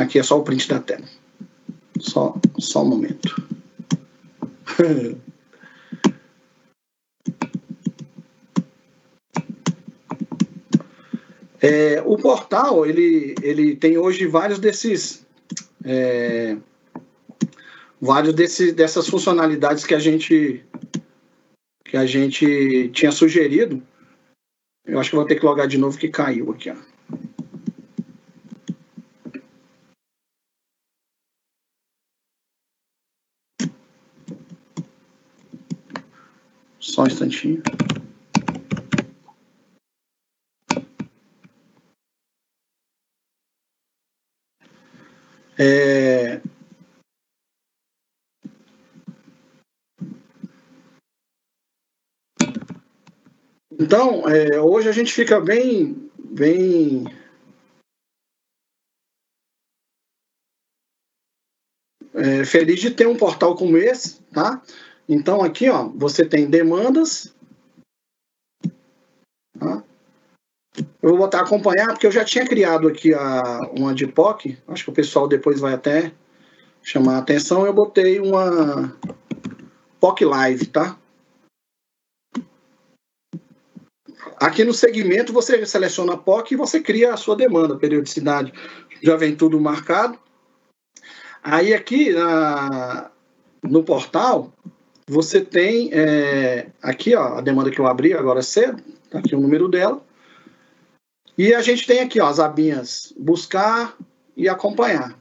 Speaker 2: Aqui é só o print da tela. Só, só um momento. É, o portal ele, ele tem hoje vários desses é, vários desses, dessas funcionalidades que a gente que a gente tinha sugerido. Eu acho que vou ter que logar de novo que caiu aqui. Ó. Só um instantinho. É... Então, é, hoje a gente fica bem, bem é, feliz de ter um portal como esse, tá? Então aqui, ó, você tem demandas, tá? Eu vou botar acompanhar, porque eu já tinha criado aqui a, uma de POC, acho que o pessoal depois vai até chamar a atenção, eu botei uma POC Live, tá? Aqui no segmento você seleciona a POC e você cria a sua demanda, periodicidade, já vem tudo marcado. Aí aqui na, no portal, você tem é, aqui ó, a demanda que eu abri agora cedo, tá aqui o número dela. E a gente tem aqui ó, as abinhas buscar e acompanhar.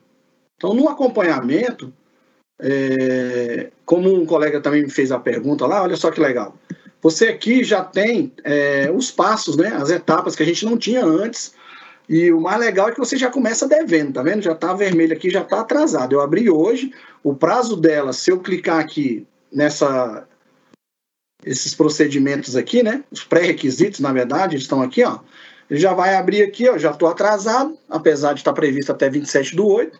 Speaker 2: Então, no acompanhamento, é, como um colega também me fez a pergunta lá, olha só que legal. Você aqui já tem é, os passos, né, as etapas que a gente não tinha antes. E o mais legal é que você já começa devendo, tá vendo? Já está vermelho aqui, já está atrasado. Eu abri hoje, o prazo dela, se eu clicar aqui nessa esses procedimentos aqui, né? Os pré-requisitos, na verdade, estão aqui, ó. Ele já vai abrir aqui, ó, já estou atrasado, apesar de estar previsto até 27 do 8.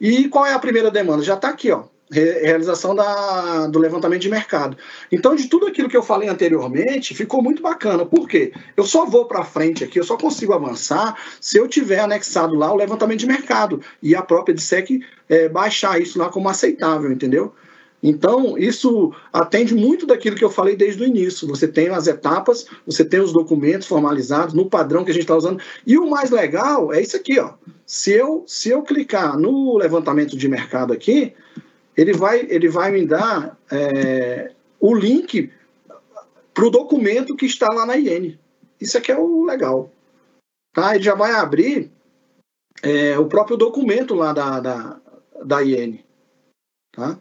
Speaker 2: E qual é a primeira demanda? Já está aqui, ó, realização da, do levantamento de mercado. Então, de tudo aquilo que eu falei anteriormente, ficou muito bacana. Por quê? Eu só vou para frente aqui, eu só consigo avançar se eu tiver anexado lá o levantamento de mercado e a própria DSEC é, baixar isso lá como aceitável, entendeu? Então, isso atende muito daquilo que eu falei desde o início. Você tem as etapas, você tem os documentos formalizados no padrão que a gente está usando. E o mais legal é isso aqui, ó. Se eu, se eu clicar no levantamento de mercado aqui, ele vai, ele vai me dar é, o link para o documento que está lá na IN. Isso aqui é o legal. Tá? Ele já vai abrir é, o próprio documento lá da, da, da IN. Tá?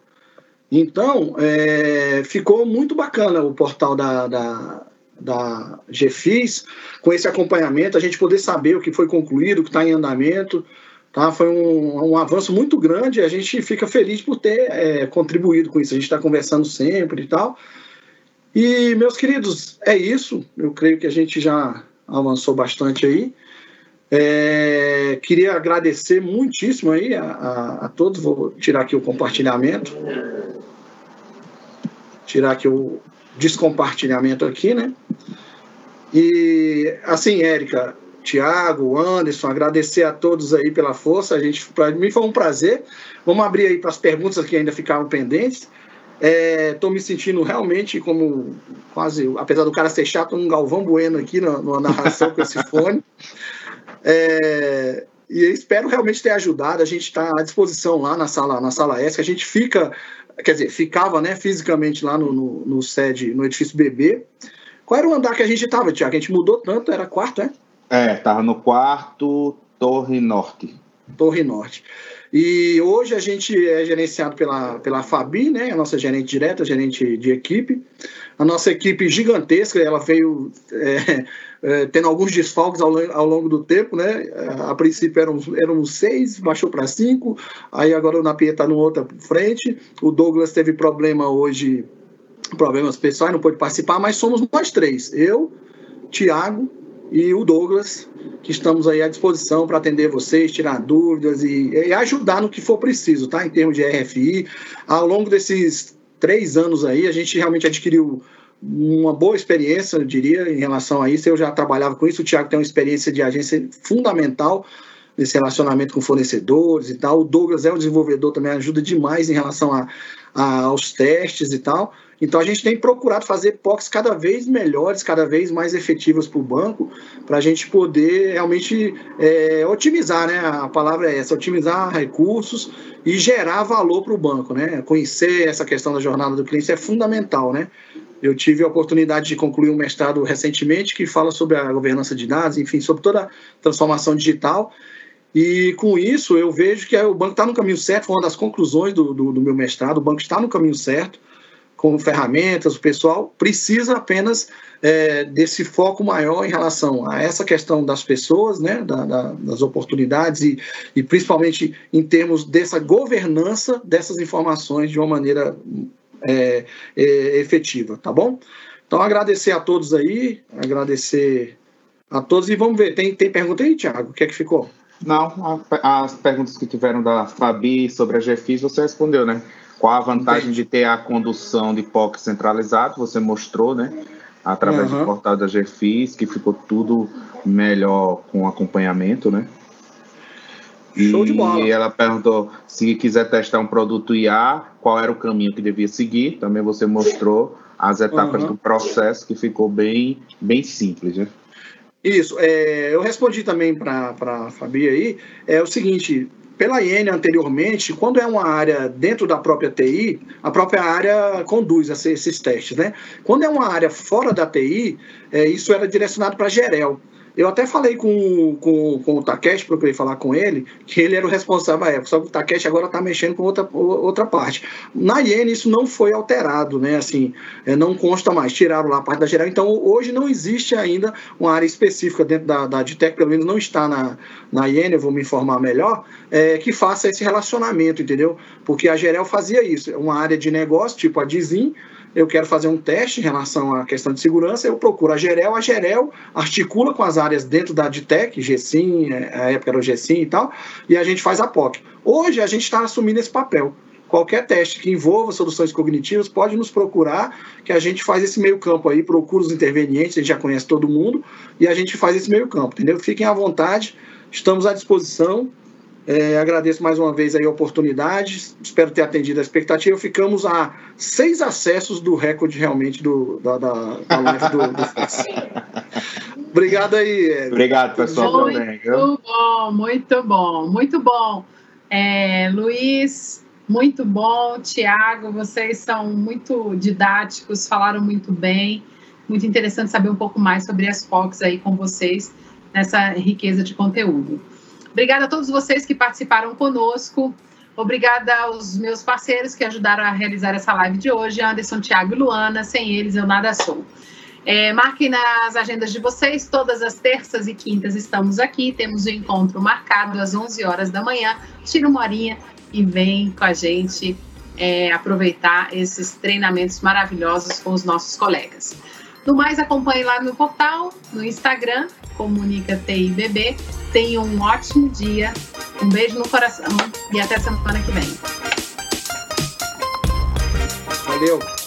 Speaker 2: Então, é, ficou muito bacana o portal da, da, da GFIS, com esse acompanhamento, a gente poder saber o que foi concluído, o que está em andamento. Tá? Foi um, um avanço muito grande a gente fica feliz por ter é, contribuído com isso. A gente está conversando sempre e tal. E, meus queridos, é isso. Eu creio que a gente já avançou bastante aí. É, queria agradecer muitíssimo aí a, a, a, todos. Vou tirar aqui o compartilhamento. Tirar aqui o descompartilhamento aqui, né? E assim, Érica, Tiago, Anderson, agradecer a todos aí pela força. A gente, para mim foi um prazer. Vamos abrir aí para as perguntas que ainda ficaram pendentes. Estou é, me sentindo realmente como quase, apesar do cara ser chato, um Galvão Bueno aqui na, na narração com esse fone. É, e espero realmente ter ajudado. A gente está à disposição lá na sala, na sala S. A gente fica, quer dizer, ficava, né, fisicamente lá no, no, no sede, no edifício BB. Qual era o andar que a gente estava, Tiago? A gente mudou tanto, era quarto, é?
Speaker 3: É, tava no quarto Torre Norte.
Speaker 2: Torre Norte. E hoje a gente é gerenciado pela, pela Fabi, né? A nossa gerente direta, gerente de equipe. A nossa equipe gigantesca, ela veio é, é, tendo alguns desfalques ao, ao, longo do tempo, né? A princípio eram, eram seis, baixou para cinco, aí agora o Napier está numa outra frente. O Douglas teve problema hoje, problemas pessoais, não pôde participar, mas somos nós três. Eu, Tiago e o Douglas, que estamos aí à disposição para atender vocês, tirar dúvidas e, e, ajudar no que for preciso, tá? Em termos de RFI. Ao longo desses três anos aí, a gente realmente adquiriu uma boa experiência, eu diria, em relação a isso. Eu já trabalhava com isso, o Tiago tem uma experiência de agência fundamental nesse relacionamento com fornecedores e tal. O Douglas é um desenvolvedor também, ajuda demais em relação a, a aos testes e tal. Então a gente tem procurado fazer POCs cada vez melhores, cada vez mais efetivas para o banco, para a gente poder realmente é, otimizar, né? A palavra é essa, otimizar recursos e gerar valor para o banco, né? Conhecer essa questão da jornada do cliente é fundamental, né? Eu tive a oportunidade de concluir um mestrado recentemente que fala sobre a governança de dados, enfim, sobre toda a transformação digital. E com isso eu vejo que o banco está no caminho certo, foi uma das conclusões do, do, do meu mestrado, o banco está no caminho certo com ferramentas, o pessoal precisa apenas é, desse foco maior em relação a essa questão das pessoas, né, da, da, das oportunidades e, e principalmente em termos dessa governança dessas informações de uma maneira é, é, efetiva, tá bom? Então agradecer a todos aí, agradecer a todos e vamos ver, tem, tem pergunta aí, Thiago? O que é que ficou?
Speaker 3: Não, as perguntas que tiveram da Fabi sobre a GFIS você respondeu, né? Qual a vantagem Entendi. de ter a condução de POC centralizado? Você mostrou, né? Através uhum. do portal da GFIS, que ficou tudo melhor com acompanhamento, né? Show de bola. E ela perguntou se quiser testar um produto IA, qual era o caminho que devia seguir. Também você mostrou as etapas uhum. do processo, que ficou bem, bem simples, né?
Speaker 2: Isso, é, eu respondi também para a Fabi aí, é o seguinte, pela IN anteriormente, quando é uma área dentro da própria TI, a própria área conduz esses testes, né? Quando é uma área fora da TI, é, isso era direcionado para Gerel. Eu até falei com, com, com o Takeshi, procurei falar com ele, que ele era o responsável à época, só que o Takeshi agora está mexendo com outra, outra parte. Na Iene isso não foi alterado, né? Assim, é, não consta mais, tiraram lá a parte da geral. Então, hoje não existe ainda uma área específica dentro da, da DTEC, pelo menos não está na, na Iene, eu vou me informar melhor, é, que faça esse relacionamento, entendeu? Porque a Gerel fazia isso, uma área de negócio, tipo a Dizim, eu quero fazer um teste em relação à questão de segurança, eu procuro a Gerel, a Gerel articula com as áreas dentro da DTEC, GSIM, é, a época era o GSIM e tal, e a gente faz a POC. Hoje a gente está assumindo esse papel. Qualquer teste que envolva soluções cognitivas pode nos procurar, que a gente faz esse meio campo aí, procura os intervenientes, a gente já conhece todo mundo, e a gente faz esse meio campo, entendeu? Fiquem à vontade, estamos à disposição, é, agradeço mais uma vez a oportunidade, espero ter atendido a expectativa. Ficamos a seis acessos do recorde realmente do, da, da, da live do, do Fox. Obrigado aí.
Speaker 3: Obrigado, pessoal.
Speaker 1: Muito também, bom, muito bom, muito bom. É, Luiz, muito bom. Tiago, vocês são muito didáticos, falaram muito bem. Muito interessante saber um pouco mais sobre as Fox aí com vocês, nessa riqueza de conteúdo. Obrigada a todos vocês que participaram conosco. Obrigada aos meus parceiros que ajudaram a realizar essa live de hoje, Anderson, Thiago e Luana. Sem eles, eu nada sou. É, marquem nas agendas de vocês, todas as terças e quintas estamos aqui. Temos o um encontro marcado às 11 horas da manhã. Tira uma horinha e vem com a gente é, aproveitar esses treinamentos maravilhosos com os nossos colegas. No mais, acompanhe lá no portal, no Instagram, Comunica TIBB. Tenha um ótimo dia, um beijo no coração e até semana que vem.
Speaker 2: Valeu!